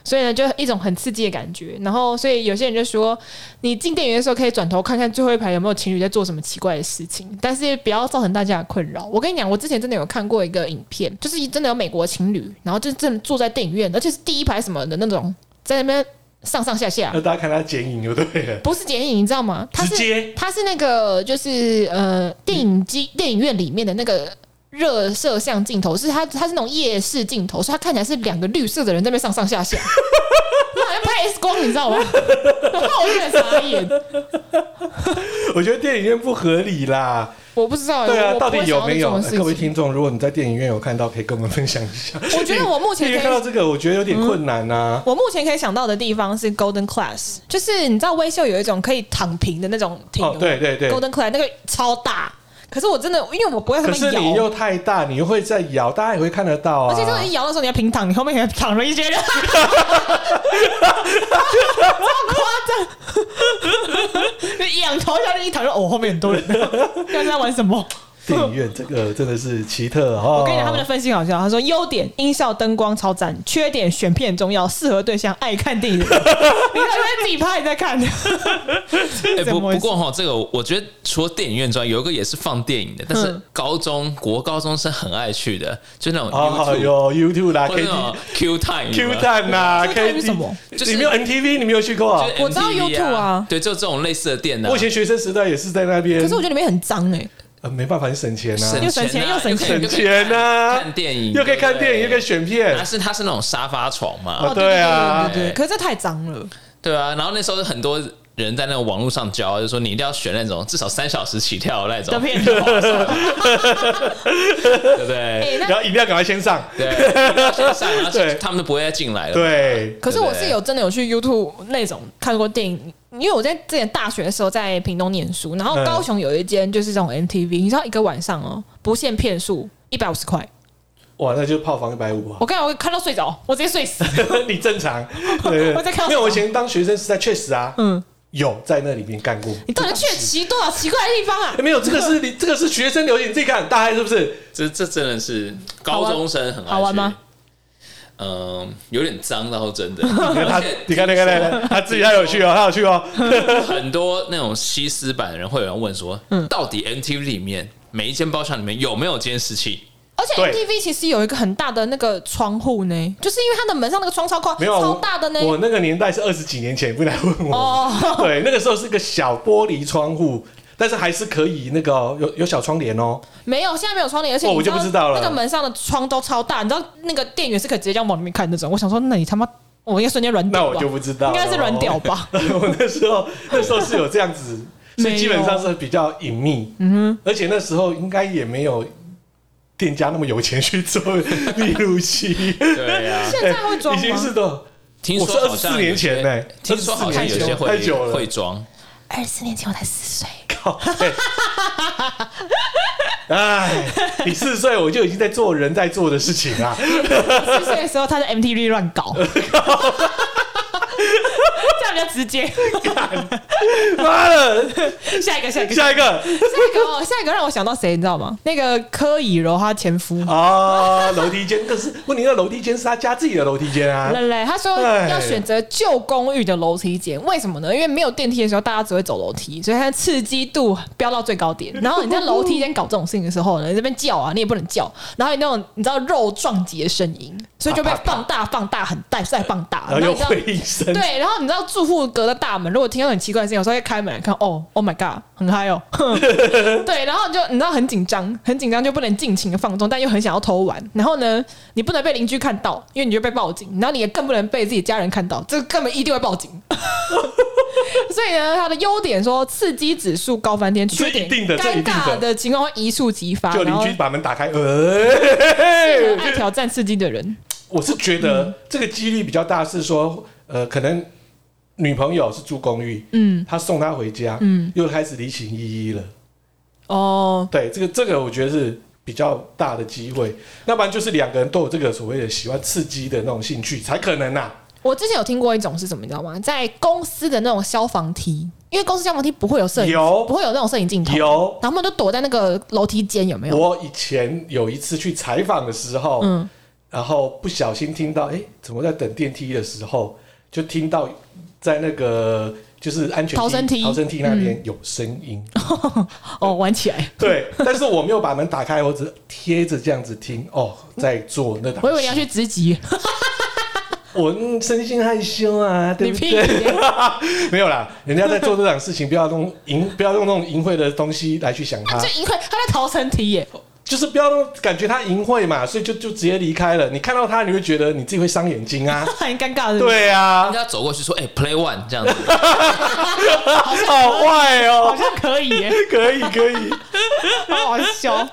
所以呢，就一种很刺激的感觉。然后，所以有些人就说，你进电影院的时候可以转头看看最后一排有没有情侣在做什么奇怪的事情，但是不要造成大家的困扰。我跟你讲，我之前真的有看过一个影片，就是真的有美国情侣，然后就真的坐在电影院，而且是第一排什么的那种，在那边上上下下。那大家看他剪影就对了，不是剪影，你知道吗？他是他是那个就是呃电影机电影院里面的那个。热摄像镜头是它，它是那种夜视镜头，所以它看起来是两个绿色的人在那边上上下下，[LAUGHS] 那好像拍 X 光，你知道吗？我有点傻眼。[LAUGHS] 我觉得电影院不合理啦，我不知道。对啊，到底有没有？各位听众，如果你在电影院有看到，可以跟我们分享一下。我觉得我目前可以看到这个，我觉得有点困难啊。我目前可以想到的地方是 Golden Class，就是你知道威秀有一种可以躺平的那种厅，哦，对对对，Golden Class 那个超大。可是我真的，因为我不会很摇。可是你又太大，你又会在摇，大家也会看得到啊。而且这种一摇的时候，你要平躺，你后面还躺了一些人，[LAUGHS] [LAUGHS] 超夸张。[LAUGHS] 就仰头下去一躺，就哦，后面很多人，不知道在玩什么？电影院这个 [LAUGHS] 真的是奇特哈！我跟你讲，他们的分析好笑。他说：优点音效、灯光超赞；缺点选片重要，适合对象爱看电影。[LAUGHS] 你在自己拍，你在看。哎，不 [LAUGHS] 不过哈，这个我觉得除了电影院之外，有一个也是放电影的，但是高中国高中生很爱去的，就那种哦有 YouTube 啦，K Q Time Q Time 啦，K 什么？就是你没有 MTV，你没有去过啊？我知道 YouTube 啊，对，就这种类似的店呢。我以前学生时代也是在那边，可是我觉得里面很脏哎。呃，没办法，你省钱呐，又省钱又省钱，省钱呐！看电影又可以看电影，又可以选片。但是它是那种沙发床嘛？哦，对啊，对对。可是这太脏了。对啊，然后那时候很多人在那个网络上教，就说你一定要选那种至少三小时起跳的那种片，[LAUGHS] 对不对？然后一定要赶快先上，对，[LAUGHS] 先上，然后他们都不会再进来了。对。可是我是有真的有去 YouTube 那种看过电影。因为我在之前大学的时候在屏东念书，然后高雄有一间就是这种 MTV，你知道一个晚上哦，不限片数，一百五十块。哇，那就泡房一百五啊！我刚才我看到睡着，我直接睡死。[LAUGHS] 你正常。[LAUGHS] 对，我在看。因为我以前当学生时代确实啊，嗯，有在那里面干过。你到底去奇多少奇怪的地方啊？[LAUGHS] 没有，这个是你这个是学生流行，你自己看，大概是不是？这这真的是高中生很好玩吗？嗯，有点脏，然后真的。[LAUGHS] 你看他，你看那个那个，他自己他有趣哦，他有趣哦。[LAUGHS] 很多那种西斯版的人会有人问说，嗯，到底 MTV 里面每一间包厢里面有没有监视器？而且 MTV 其实有一个很大的那个窗户呢，就是因为它的门上那个窗超宽，没有超大的呢。我那个年代是二十几年前，不来问我。哦，[LAUGHS] 对，那个时候是个小玻璃窗户。但是还是可以那个、喔、有有小窗帘哦、喔，没有，现在没有窗帘，而且我就不知道了那个门上的窗都超大，你知道那个店员是可以直接这样往里面看那种。我想说，那你他妈我应该瞬间软那我就不知道，应该是软屌吧？[LAUGHS] 我那时候那时候是有这样子，所以基本上是比较隐秘。嗯哼，而且那时候应该也没有店家那么有钱去做 [LAUGHS] 密录器。对呀，[LAUGHS] 现在会装已经是的。听说二十四年前呢，听说好像有些会会装。二十四年前我才四岁。[LAUGHS] 哎，你四岁我就已经在做人在做的事情啊！[LAUGHS] 四岁的时候他在 MTV 乱搞。[LAUGHS] 比较直接。[LAUGHS] 妈的！下一个，下一个，下一个，下一个哦，下一个让我想到谁，你知道吗？那个柯以柔她前夫啊，楼梯间，可是问题那楼梯间是他家自己的楼梯间啊。对对，他说要选择旧公寓的楼梯间，为什么呢？因为没有电梯的时候，大家只会走楼梯，所以它的刺激度飙到最高点。[LAUGHS] 然后你在楼梯间搞这种事情的时候呢，你这边叫啊，你也不能叫，然后你那种你知道肉撞击的声音，所以就被放大、放大、很大、再放大，然后又回音声。对，然后你知道住户隔的大门，如果听到很奇怪的声音，有时候会开门来看，哦，Oh my God，很嗨哦。[LAUGHS] 对，然后就你知道很紧张，很紧张就不能尽情的放纵，但又很想要偷玩。然后呢，你不能被邻居看到，因为你就被报警。然后你也更不能被自己家人看到，这根本一定会报警。[LAUGHS] 所以呢，它的优点说刺激指数高翻天，缺点尴尬的情况会一触即发。就邻居把门打开，呃，爱 [LAUGHS] 挑战刺激的人，我是觉得这个几率比较大，是说。呃，可能女朋友是住公寓，嗯，他送她回家，嗯，又开始离情依依了。哦，对，这个这个我觉得是比较大的机会，要不然就是两个人都有这个所谓的喜欢刺激的那种兴趣才可能呐、啊。我之前有听过一种是什么，你知道吗？在公司的那种消防梯，因为公司消防梯不会有摄影，有不会有那种摄影镜头，有，然后他们都躲在那个楼梯间，有没有？我以前有一次去采访的时候，嗯，然后不小心听到，哎，怎么在等电梯的时候？就听到在那个就是安全逃生梯逃生梯那边有声音、嗯、[LAUGHS] 哦，玩起来对，但是我没有把门打开，我只贴着这样子听哦，在做那档。我以为你要去直击，[LAUGHS] 我身心害羞啊，对不对？[LAUGHS] 没有啦，人家在做这档事情，不要用淫，不要用那种淫秽的东西来去想他。这淫秽，他在逃生梯耶。就是不要感觉他淫秽嘛，所以就就直接离开了。你看到他，你会觉得你自己会伤眼睛啊，[LAUGHS] 很尴尬的。对啊，人家走过去说：“哎、欸、，Play One 这样子，好坏哦，好像可以耶，[LAUGHS] 可以可以，好好笑。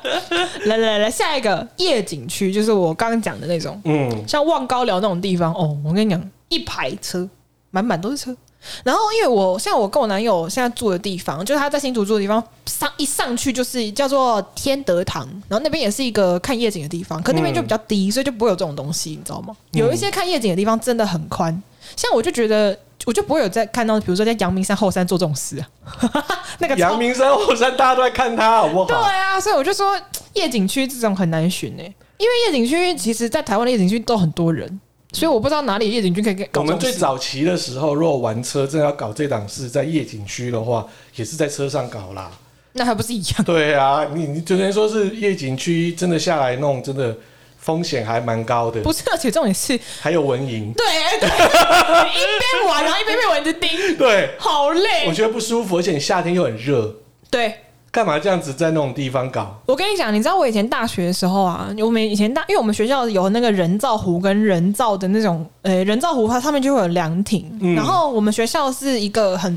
来来来，下一个夜景区就是我刚刚讲的那种，嗯，像望高寮那种地方哦。我跟你讲，一排车，满满都是车。然后，因为我像我跟我男友现在住的地方，就是他在新竹住的地方，上一上去就是叫做天德堂，然后那边也是一个看夜景的地方，可那边就比较低，所以就不会有这种东西，你知道吗？有一些看夜景的地方真的很宽，像我就觉得我就不会有在看到，比如说在阳明山后山做这种事啊。[LAUGHS] 那个阳明山后山大家都在看他，好不好？对啊，所以我就说夜景区这种很难选呢，因为夜景区其实在台湾的夜景区都很多人。所以我不知道哪里夜景区可以给。我们最早期的时候，如果玩车真的要搞这档事，在夜景区的话，也是在车上搞啦。那还不是一样？对啊，你你只能说是夜景区真的下来弄，真的风险还蛮高的。不是，而且重点是还有蚊蝇。对，对一边玩然后一边被蚊子叮，[LAUGHS] 对，好累。我觉得不舒服，而且你夏天又很热。对。干嘛这样子在那种地方搞？我跟你讲，你知道我以前大学的时候啊，我们以前大，因为我们学校有那个人造湖跟人造的那种，呃、欸，人造湖它上面就会有凉亭，嗯、然后我们学校是一个很，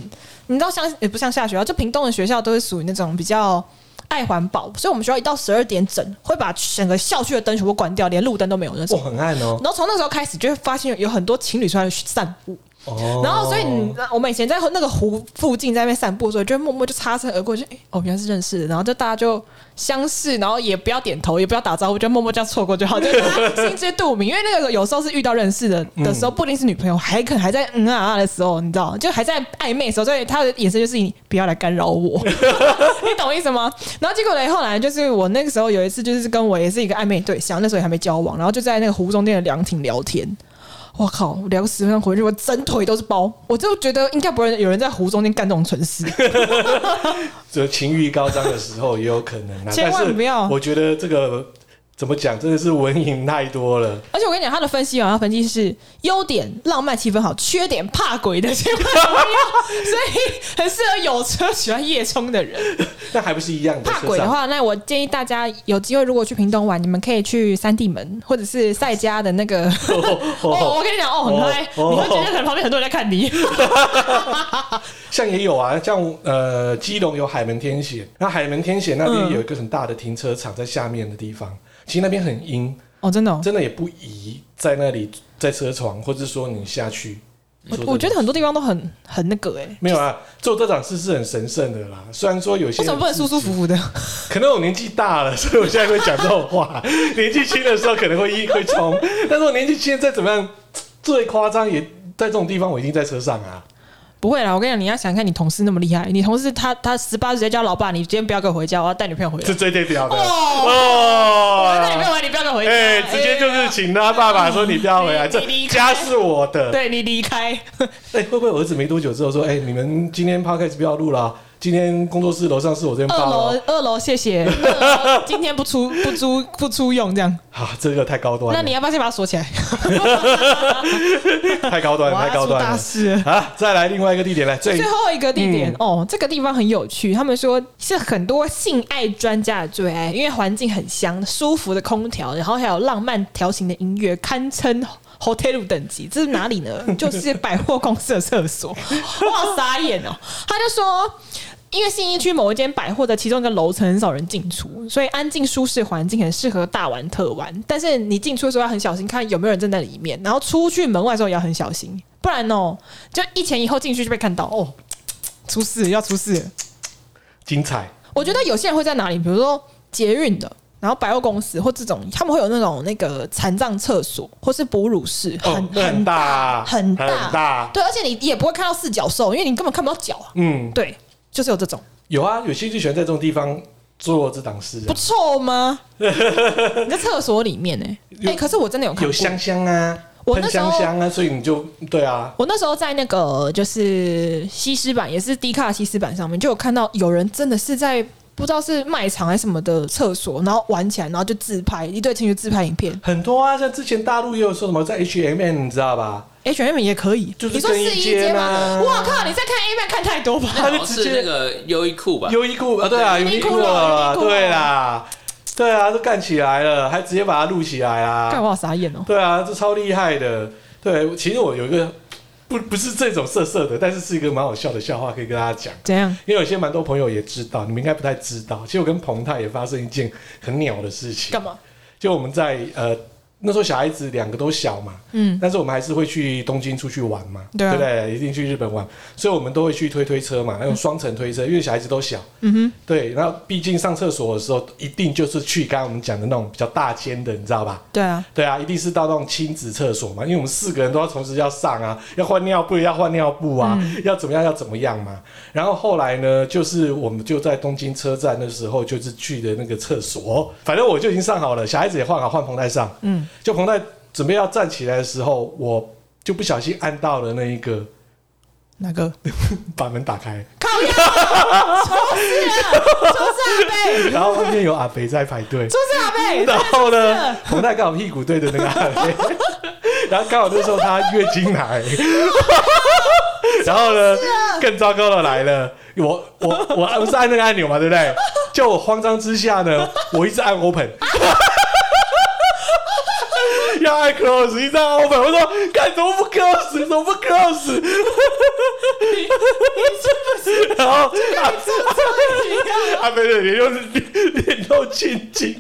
你知道像也不像下学校，就屏东的学校都是属于那种比较爱环保，所以我们学校一到十二点整会把整个校区的灯全部关掉，连路灯都没有那种，哦，很暗哦。然后从那时候开始就会发现有很多情侣出来散步。然后，所以你我们以前在那个湖附近在那边散步的时候，就默默就擦身而过，就哎哦，原来是认识的。然后就大家就相视，然后也不要点头，也不要打招呼，就默默这样错过就好，就心知肚明。因为那个有时候是遇到认识的的时候，不一定是女朋友，还可能还在嗯啊啊的时候，你知道，就还在暧昧的时候，所以他的眼神就是你不要来干扰我，你懂意思吗？然后结果呢，后来就是我那个时候有一次，就是跟我也是一个暧昧对象，那时候也还没交往，然后就在那个湖中间的凉亭聊天。我靠！聊个十分钟回去，我整腿都是包。我就觉得应该不会有人在湖中间干这种蠢事。[LAUGHS] 就情欲高涨的时候也有可能啊，千万不要。我觉得这个怎么讲？真的是文赢太多了。而且我跟你讲，他的分析啊，他分析是优点浪漫气氛好，缺点怕鬼的气氛 [LAUGHS] 所以很适合有车喜欢夜冲的人。[LAUGHS] 那还不是一样的？怕鬼的话，那我建议大家有机会如果去屏东玩，你们可以去三地门或者是赛家的那个。[LAUGHS] 哦，哦，我跟你讲哦，很嗨，哦，你会觉得可能旁边很多人在看你。像也有啊，像呃，基隆有海门天险，那海门天险那边有一个很大的停车场在下面的地方。嗯其实那边很阴哦，真的、哦，真的也不宜在那里在车床，或者说你下去。我我觉得很多地方都很很那个哎、欸，没有啊，做这场事是很神圣的啦。虽然说有些人为什么不能舒舒服服的？[LAUGHS] 可能我年纪大了，所以我现在会讲这种话。[LAUGHS] 年纪轻的时候可能会一会冲，但是我年纪轻再怎么样，最夸张也在这种地方，我一定在车上啊。不会啦，我跟你讲，你要想看你同事那么厉害，你同事他他十八岁叫老爸，你今天不要跟我回家，我要带女朋友回来，是最最屌的哦。哦，我带女朋友回来，你不要跟我回家，哎，直接就是请他爸爸说你不要回来，[LAUGHS] 这家是我的，对你离开。[LAUGHS] 哎，会不会儿子没多久之后说，哎，你们今天 podcast 不要录了？今天工作室楼上是我这边。二楼，二楼，谢谢。[LAUGHS] 楼今天不出不租不出用这样。好，这个太高端。那你要不要先把它锁起来？[LAUGHS] 太高端，太高端了。大事。好，再来另外一个地点来。最最后一个地点、嗯、哦，这个地方很有趣。他们说是很多性爱专家的最爱，因为环境很香，舒服的空调，然后还有浪漫调情的音乐，堪称 hotel 等级。这是哪里呢？就是百货公司的厕所。[LAUGHS] 哇，傻眼哦！他就说。因为信义区某一间百货的其中一个楼层很少人进出，所以安静舒适环境很适合大玩特玩。但是你进出的时候要很小心，看有没有人站在里面。然后出去门外的时候也要很小心，不然哦，就一前一后进去就被看到哦，出事要出事。精彩。我觉得有些人会在哪里，比如说捷运的，然后百货公司或这种，他们会有那种那个残障厕所或是哺乳室，很、哦、很大很大很大。对，而且你也不会看到四脚兽，因为你根本看不到脚。嗯，对。就是有这种，有啊，有兴趣喜欢在这种地方做这档事，不错吗？[LAUGHS] 你在厕所里面呢、欸？哎、欸，可是我真的有看过，有香香啊，我那香香啊，所以你就对啊。我那时候在那个就是西施版，也是 D 卡西施版上面，就有看到有人真的是在不知道是卖场还是什么的厕所，然后玩起来，然后就自拍一对情侣自拍影片，很多啊。像之前大陆也有说什么在 H M N，你知道吧？H&M 也可以，就是更衣间吗？哇靠！你在看 A 漫看太多吧？他就直接那个优衣库吧？优衣库啊，对啊，优衣库了，对啦，对啊，都干起来了，还直接把它录起来啊！干我好傻眼哦！对啊，这超厉害的。对，其实我有一个不不是这种色色的，但是是一个蛮好笑的笑话，可以跟大家讲。怎样？因为有些蛮多朋友也知道，你们应该不太知道。其实我跟彭泰也发生一件很鸟的事情。干嘛？就我们在呃。那时候小孩子两个都小嘛，嗯，但是我们还是会去东京出去玩嘛，对，不对？一定去日本玩，所以我们都会去推推车嘛，那种双层推车，因为小孩子都小，嗯哼，对。然后毕竟上厕所的时候，一定就是去刚刚我们讲的那种比较大间的，你知道吧？对啊，对啊，一定是到那种亲子厕所嘛，因为我们四个人都要同时要上啊，要换尿布，要换尿布啊，嗯、要怎么样要怎么样嘛。然后后来呢，就是我们就在东京车站的时候，就是去的那个厕所，反正我就已经上好了，小孩子也换好，换彭太上，嗯，就彭泰。准备要站起来的时候，我就不小心按到了那一个，哪个？[LAUGHS] 把门打开。[LAUGHS] [LAUGHS] 然后后面有阿肥在排队。然后呢，彭太刚好屁股对着那个阿肥，然后刚好那时候他月经来，然后呢，更糟糕的来了，我我我不是按那个按钮嘛，对不对？就我慌张之下呢，我一直按 open。要按 close，一张 open，我说看怎么不 close，怎么不 close？你是不是？然后阿飞的脸又是脸脸又青青，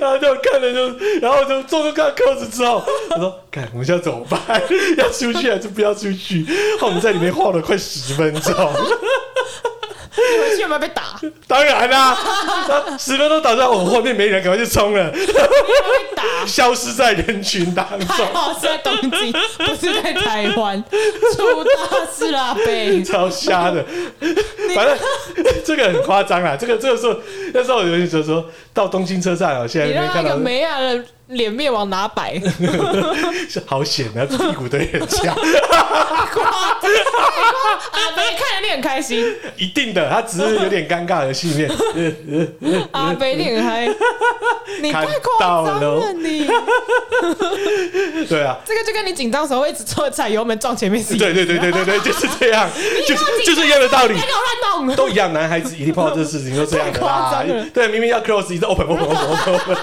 然后就看着就，然后就做个看 close 之后，我说干我们现在怎么办？要出去还是不要出去？我们在里面晃了快十分钟。你回去有没有被打？[LAUGHS] 当然啦、啊，十分钟打在我后面没人，赶快就冲了。被打，消失在人群当中。还 [LAUGHS] 好是在东京，不是在台湾，出大事了，被超瞎的。反正 [LAUGHS] 这个很夸张啊，这个这个时候那时候有人就说到东京车站啊，现在没看到梅亚的脸面往哪摆？[LAUGHS] 好险啊，屁股对人家。阿北看着你很开心，一定的，他只是有点尴尬的戏面。[LAUGHS] 阿北你很嗨，[LAUGHS] 你太夸张了你。对啊，这个就跟你紧张的时候会一直错踩油门撞前面是一样。对对对对对对，就是这样，就是就是一样的道理。都一样，男孩子一定碰到这事情都这样的啦。对，明明要 close，一直 open open open open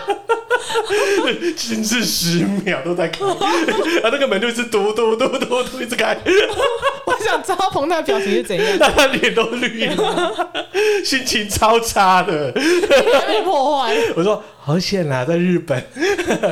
甚至十秒都在开，[LAUGHS] 啊，那个门就是嘟嘟嘟嘟嘟一直开。我想知道彭太的表情是怎样，[LAUGHS] 他脸都绿了，心情超差的，被破坏。我说好险啊，在日本，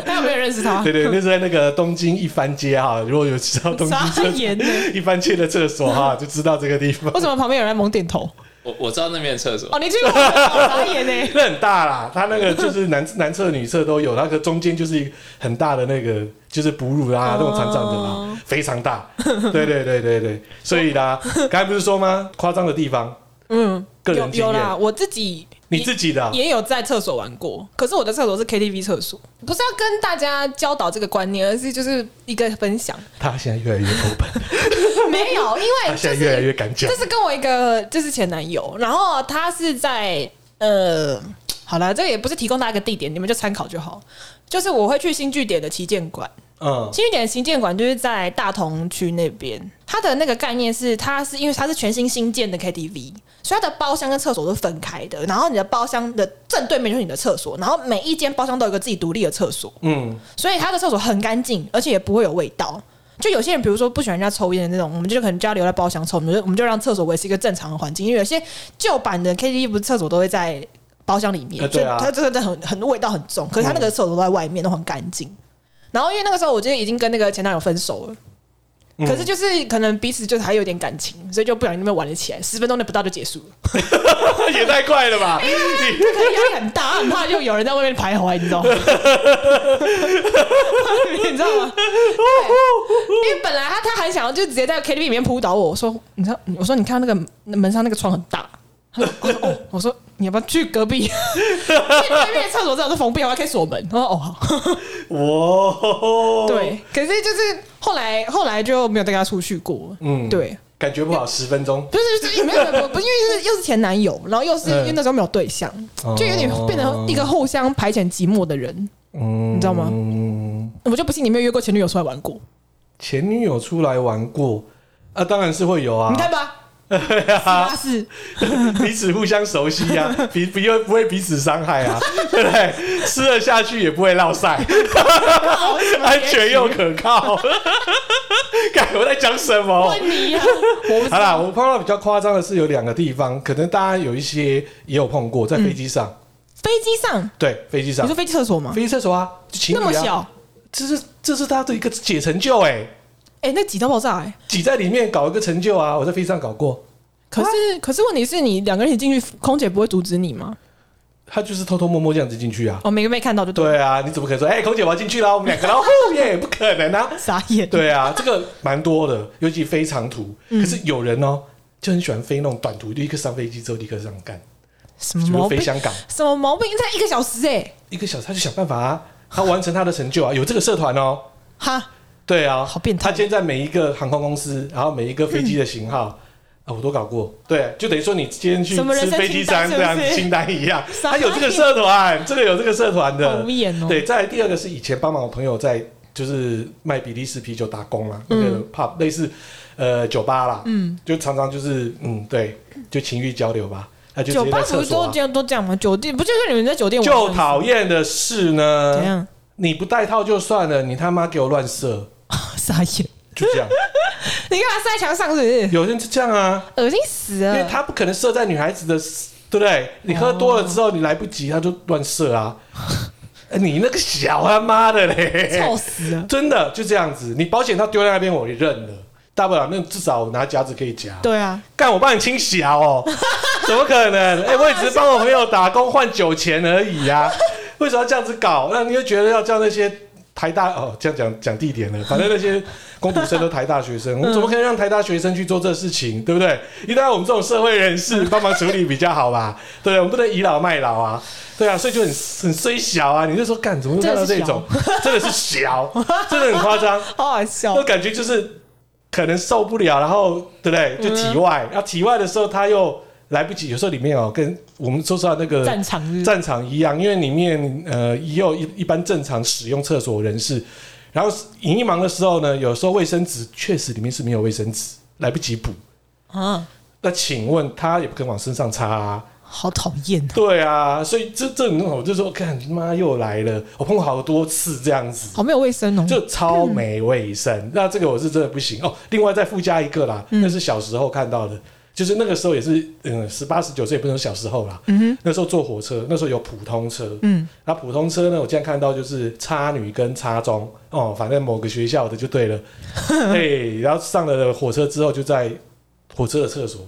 他有没有认识他？对对，那是在那个东京一番街哈，如果有知道东京一番街的厕所哈，就知道这个地方。为什么旁边有人猛点头？我我知道那边的厕所哦，你去过？傻眼呢？[LAUGHS] 那很大啦，他那个就是男男厕女厕都有，那个中间就是一个很大的那个就是哺乳啊，那种残障的啦，非常大。对对对对对，所以啦，刚才不是说吗？夸张的地方，嗯，个人经验，有啦，我自己。你自己的、啊、也有在厕所玩过，可是我的厕所是 KTV 厕所，不是要跟大家教导这个观念，而是就是一个分享。他现在越来越 open，[LAUGHS] 没有，因为、就是、他现在越来越敢讲。这是跟我一个就是前男友，然后他是在呃，好了，这个也不是提供大家一个地点，你们就参考就好。就是我会去新据点的旗舰馆。嗯，新一点的新建馆就是在大同区那边。它的那个概念是，它是因为它是全新新建的 KTV，所以它的包厢跟厕所都是分开的。然后你的包厢的正对面就是你的厕所，然后每一间包厢都有一个自己独立的厕所。嗯，所以它的厕所很干净，而且也不会有味道。就有些人，比如说不喜欢人家抽烟的那种，我们就可能就要留在包厢抽，我们就我们就让厕所维持一个正常的环境。因为有些旧版的 KTV 不是厕所都会在包厢里面，所以它真的很很味道很重。可是它那个厕所都在外面，都很干净。然后因为那个时候我就已经跟那个前男友分手了，嗯、可是就是可能彼此就是还有点感情，所以就不小心那边玩了起来，十分钟内不到就结束了，[LAUGHS] 也太快了吧！因为压力很大，很怕就有人在外面徘徊，你 [LAUGHS] 知道吗？你知道吗？因为本来他他还想要就直接在 KTV 里面扑倒我，我说你知道，我说你看那个门上那个窗很大。哦，[LAUGHS] 我说你要不要去隔壁？因为对面厕所正好是封闭，我要开锁门。他说哦好。哇，对，可是就是后来后来就没有带他出去过。嗯，对，感觉不好，十分钟。不是，就是没有没有，不是因为是又是前男友，然后又是因为那时候没有对象，就有点变成一个互相排遣寂寞的人。嗯，你知道吗？嗯，我就不信你没有约过前女友出来玩过。前女友出来玩过啊，当然是会有啊。你看吧。对啊，是 [LAUGHS] 彼此互相熟悉呀，[LAUGHS] 彼彼又不会彼此伤害啊，[LAUGHS] 对不对？吃了下去也不会落晒，安全又可靠。看我在讲什么？问你呀！好啦，我碰到比较夸张的是有两个地方，可能大家有一些也有碰过，在飞机上。飞机上？对，飞机上。你说飞机厕所吗？飞机厕所啊，那么小，这是这是他的一个解成就哎。哎、欸，那挤到爆炸哎、欸！挤在里面搞一个成就啊！我在飞机上搞过。可是，啊、可是问题是你两个人一起进去，空姐不会阻止你吗？他就是偷偷摸摸这样子进去啊！哦，每个没看到就对。对啊，你怎么可能说？哎、欸，空姐我要进去了，我们两个然后耶，不可能啊！[LAUGHS] 傻眼。对啊，这个蛮多的，尤其飞长途。可是有人哦，就很喜欢飞那种短途，就一个上飞机之后立刻上干。什么毛病？飞香港？什么毛病？才一个小时哎、欸！一个小时他就想办法啊，他完成他的成就啊！有这个社团哦。哈。对啊，好变态！他今天在每一个航空公司，然后每一个飞机的型号，啊，我都搞过。对，就等于说你今天去吃飞机餐这样清单一样，[LAUGHS] 他有这个社团，这个有这个社团的。对，再来第二个是以前帮忙我朋友在就是卖比利时啤酒打工啦，那个 pub 类似呃酒吧啦，嗯，就常常就是嗯对，就情欲交流吧。他就。酒吧不是都这样都这样吗？酒店不就是你们在酒店？就讨厌的是呢，怎样？你不带套就算了，你他妈给我乱射！傻眼，就这样。[LAUGHS] 你干嘛射在墙上？是不是？有人就这样啊，恶心死了。因为他不可能射在女孩子的，对不对？你喝多了之后，你来不及，他就乱射啊。[LAUGHS] 你那个小他妈的嘞，臭死了！真的就这样子。你保险套丢在那边，我也认了。大不了那至少我拿夹子可以夹。对啊，干我帮你清洗啊！哦，[LAUGHS] 怎么可能？哎，我也只是帮我朋友打工换酒钱而已啊。为什么要这样子搞？那你又觉得要叫那些？台大哦，这样讲讲地点了。反正那些工读生都台大学生，我们怎么可以让台大学生去做这事情，对不对？一定要我们这种社会人士帮忙处理比较好吧？对，我们不能倚老卖老啊。对啊，所以就很很衰小啊。你就说干，怎么会看到这种？[LAUGHS] 真的是小，真的很夸张，[LAUGHS] 好好笑。我感觉就是可能受不了，然后对不对？就体外，然后体外的时候他又来不及，有时候里面哦，跟我们说实话那个战场战场一样，因为里面呃也有一一般正常使用厕所人士，然后营役忙的时候呢，有时候卫生纸确实里面是没有卫生纸，来不及补啊。那请问他也不肯往身上擦啊？好讨厌、啊！对啊，所以这这种我就说，看妈又来了，我碰过好多次这样子，好没有卫生哦，就超没卫生。嗯、那这个我是真的不行哦。另外再附加一个啦，嗯、那是小时候看到的，就是那个时候也是嗯十八十九岁，不能说小时候啦。嗯哼，那时候坐火车，那时候有普通车，嗯，那普通车呢，我竟然看到就是差女跟差中哦，反正某个学校的就对了。[LAUGHS] 对，然后上了火车之后，就在火车的厕所。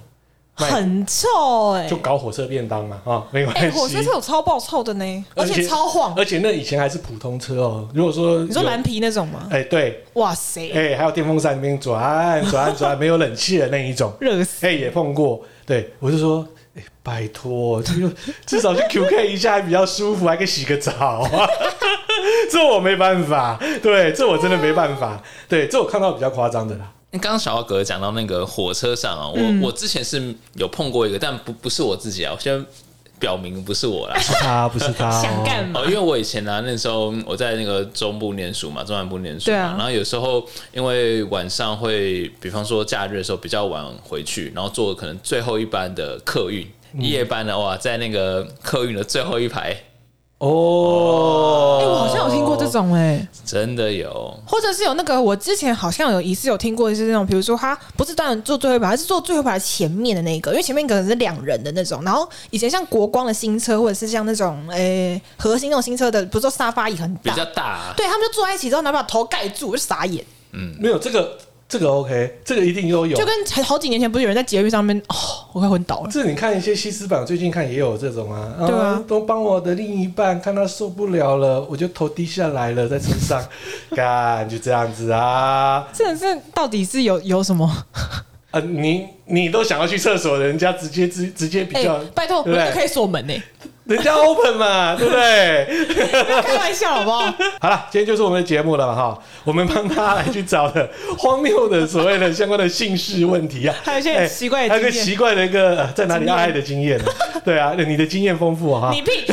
很臭哎、欸，就搞火车便当嘛，啊，没关系。哎、欸，火车是有超爆臭的呢，而且，超晃，而且那以前还是普通车哦。如果说你说蓝皮那种吗？哎、欸，对，哇塞，哎、欸，还有电风扇那边转转转，没有冷气的那一种，热死。哎、欸，也碰过。对，我就说，哎、欸，拜托，就 [LAUGHS] 至少去 QK 一下还比较舒服，还可以洗个澡啊。[LAUGHS] 这我没办法，对，这我真的没办法。对，这我看到比较夸张的啦。刚刚小奥哥讲到那个火车上啊，我我之前是有碰过一个，但不不是我自己啊，我先表明不是我啦，是他不是他，[LAUGHS] 想干嘛？因为我以前呢、啊，那时候我在那个中部念书嘛，中南部念书嘛，然后有时候因为晚上会，比方说假日的时候比较晚回去，然后坐可能最后一班的客运夜班的话，在那个客运的最后一排。哦，哎、欸，我好像有听过这种、欸，哎，真的有，或者是有那个，我之前好像有一次有听过，就是那种，比如说他不是当然坐最后一排，他是坐最后一排前面的那个，因为前面可能是两人的那种。然后以前像国光的新车，或者是像那种，哎、欸，和欣那种新车的，不是说沙发椅很大，比较大、啊，对他们就坐在一起之后，拿把头盖住，我就傻眼。嗯，没有这个。这个 OK，这个一定都有。就跟好几年前不是有人在捷运上面，哦，我快昏倒了。这你看一些西施版，最近看也有这种啊。对啊，都帮我的另一半，看他受不了了，我就头低下来了，在车上，[LAUGHS] 干就这样子啊。这是到底是有有什么？[LAUGHS] 呃，你你都想要去厕所，人家直接直直接比较，拜托，我都可以锁门呢。人家 open 嘛，[LAUGHS] 对不对？开玩笑好不好？[LAUGHS] 好了，今天就是我们的节目了哈。我们帮他来去找的荒谬的所谓的相关的姓氏问题啊，[LAUGHS] 还有一些奇怪的，还有个奇怪的一个在哪里爱的经验。对啊，你的经验丰富哈。你屁！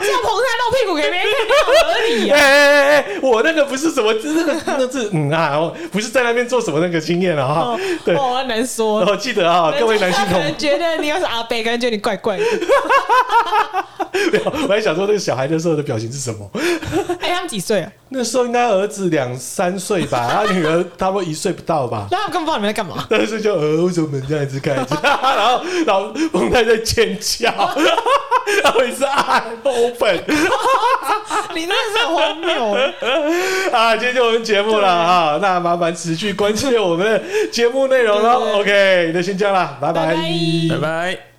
这样捧他露屁股给别人看，不合理啊！哎哎哎，我那个不是什么，那个那是嗯啊，不是在那边做什么那个经验了哈。对，哦，难说。我记得啊，各位男性同，觉得你要是阿伯，可能觉你怪怪的。[LAUGHS] 没有，我还想说那个小孩的时候的表情是什么？[LAUGHS] 哎，他们几岁啊？那时候应该儿子两三岁吧，[LAUGHS] 他女儿他们一岁不到吧？那他们根本不知道你们在干嘛。但是就呃，为什么门这样子开着？然后然后彭太在尖叫，然后也是按 open。你真的是很荒谬 [LAUGHS] 啊！今天就我们节目了啊，那麻烦持续关注我们的节目内容喽。OK，那先这样啦，拜拜，拜拜。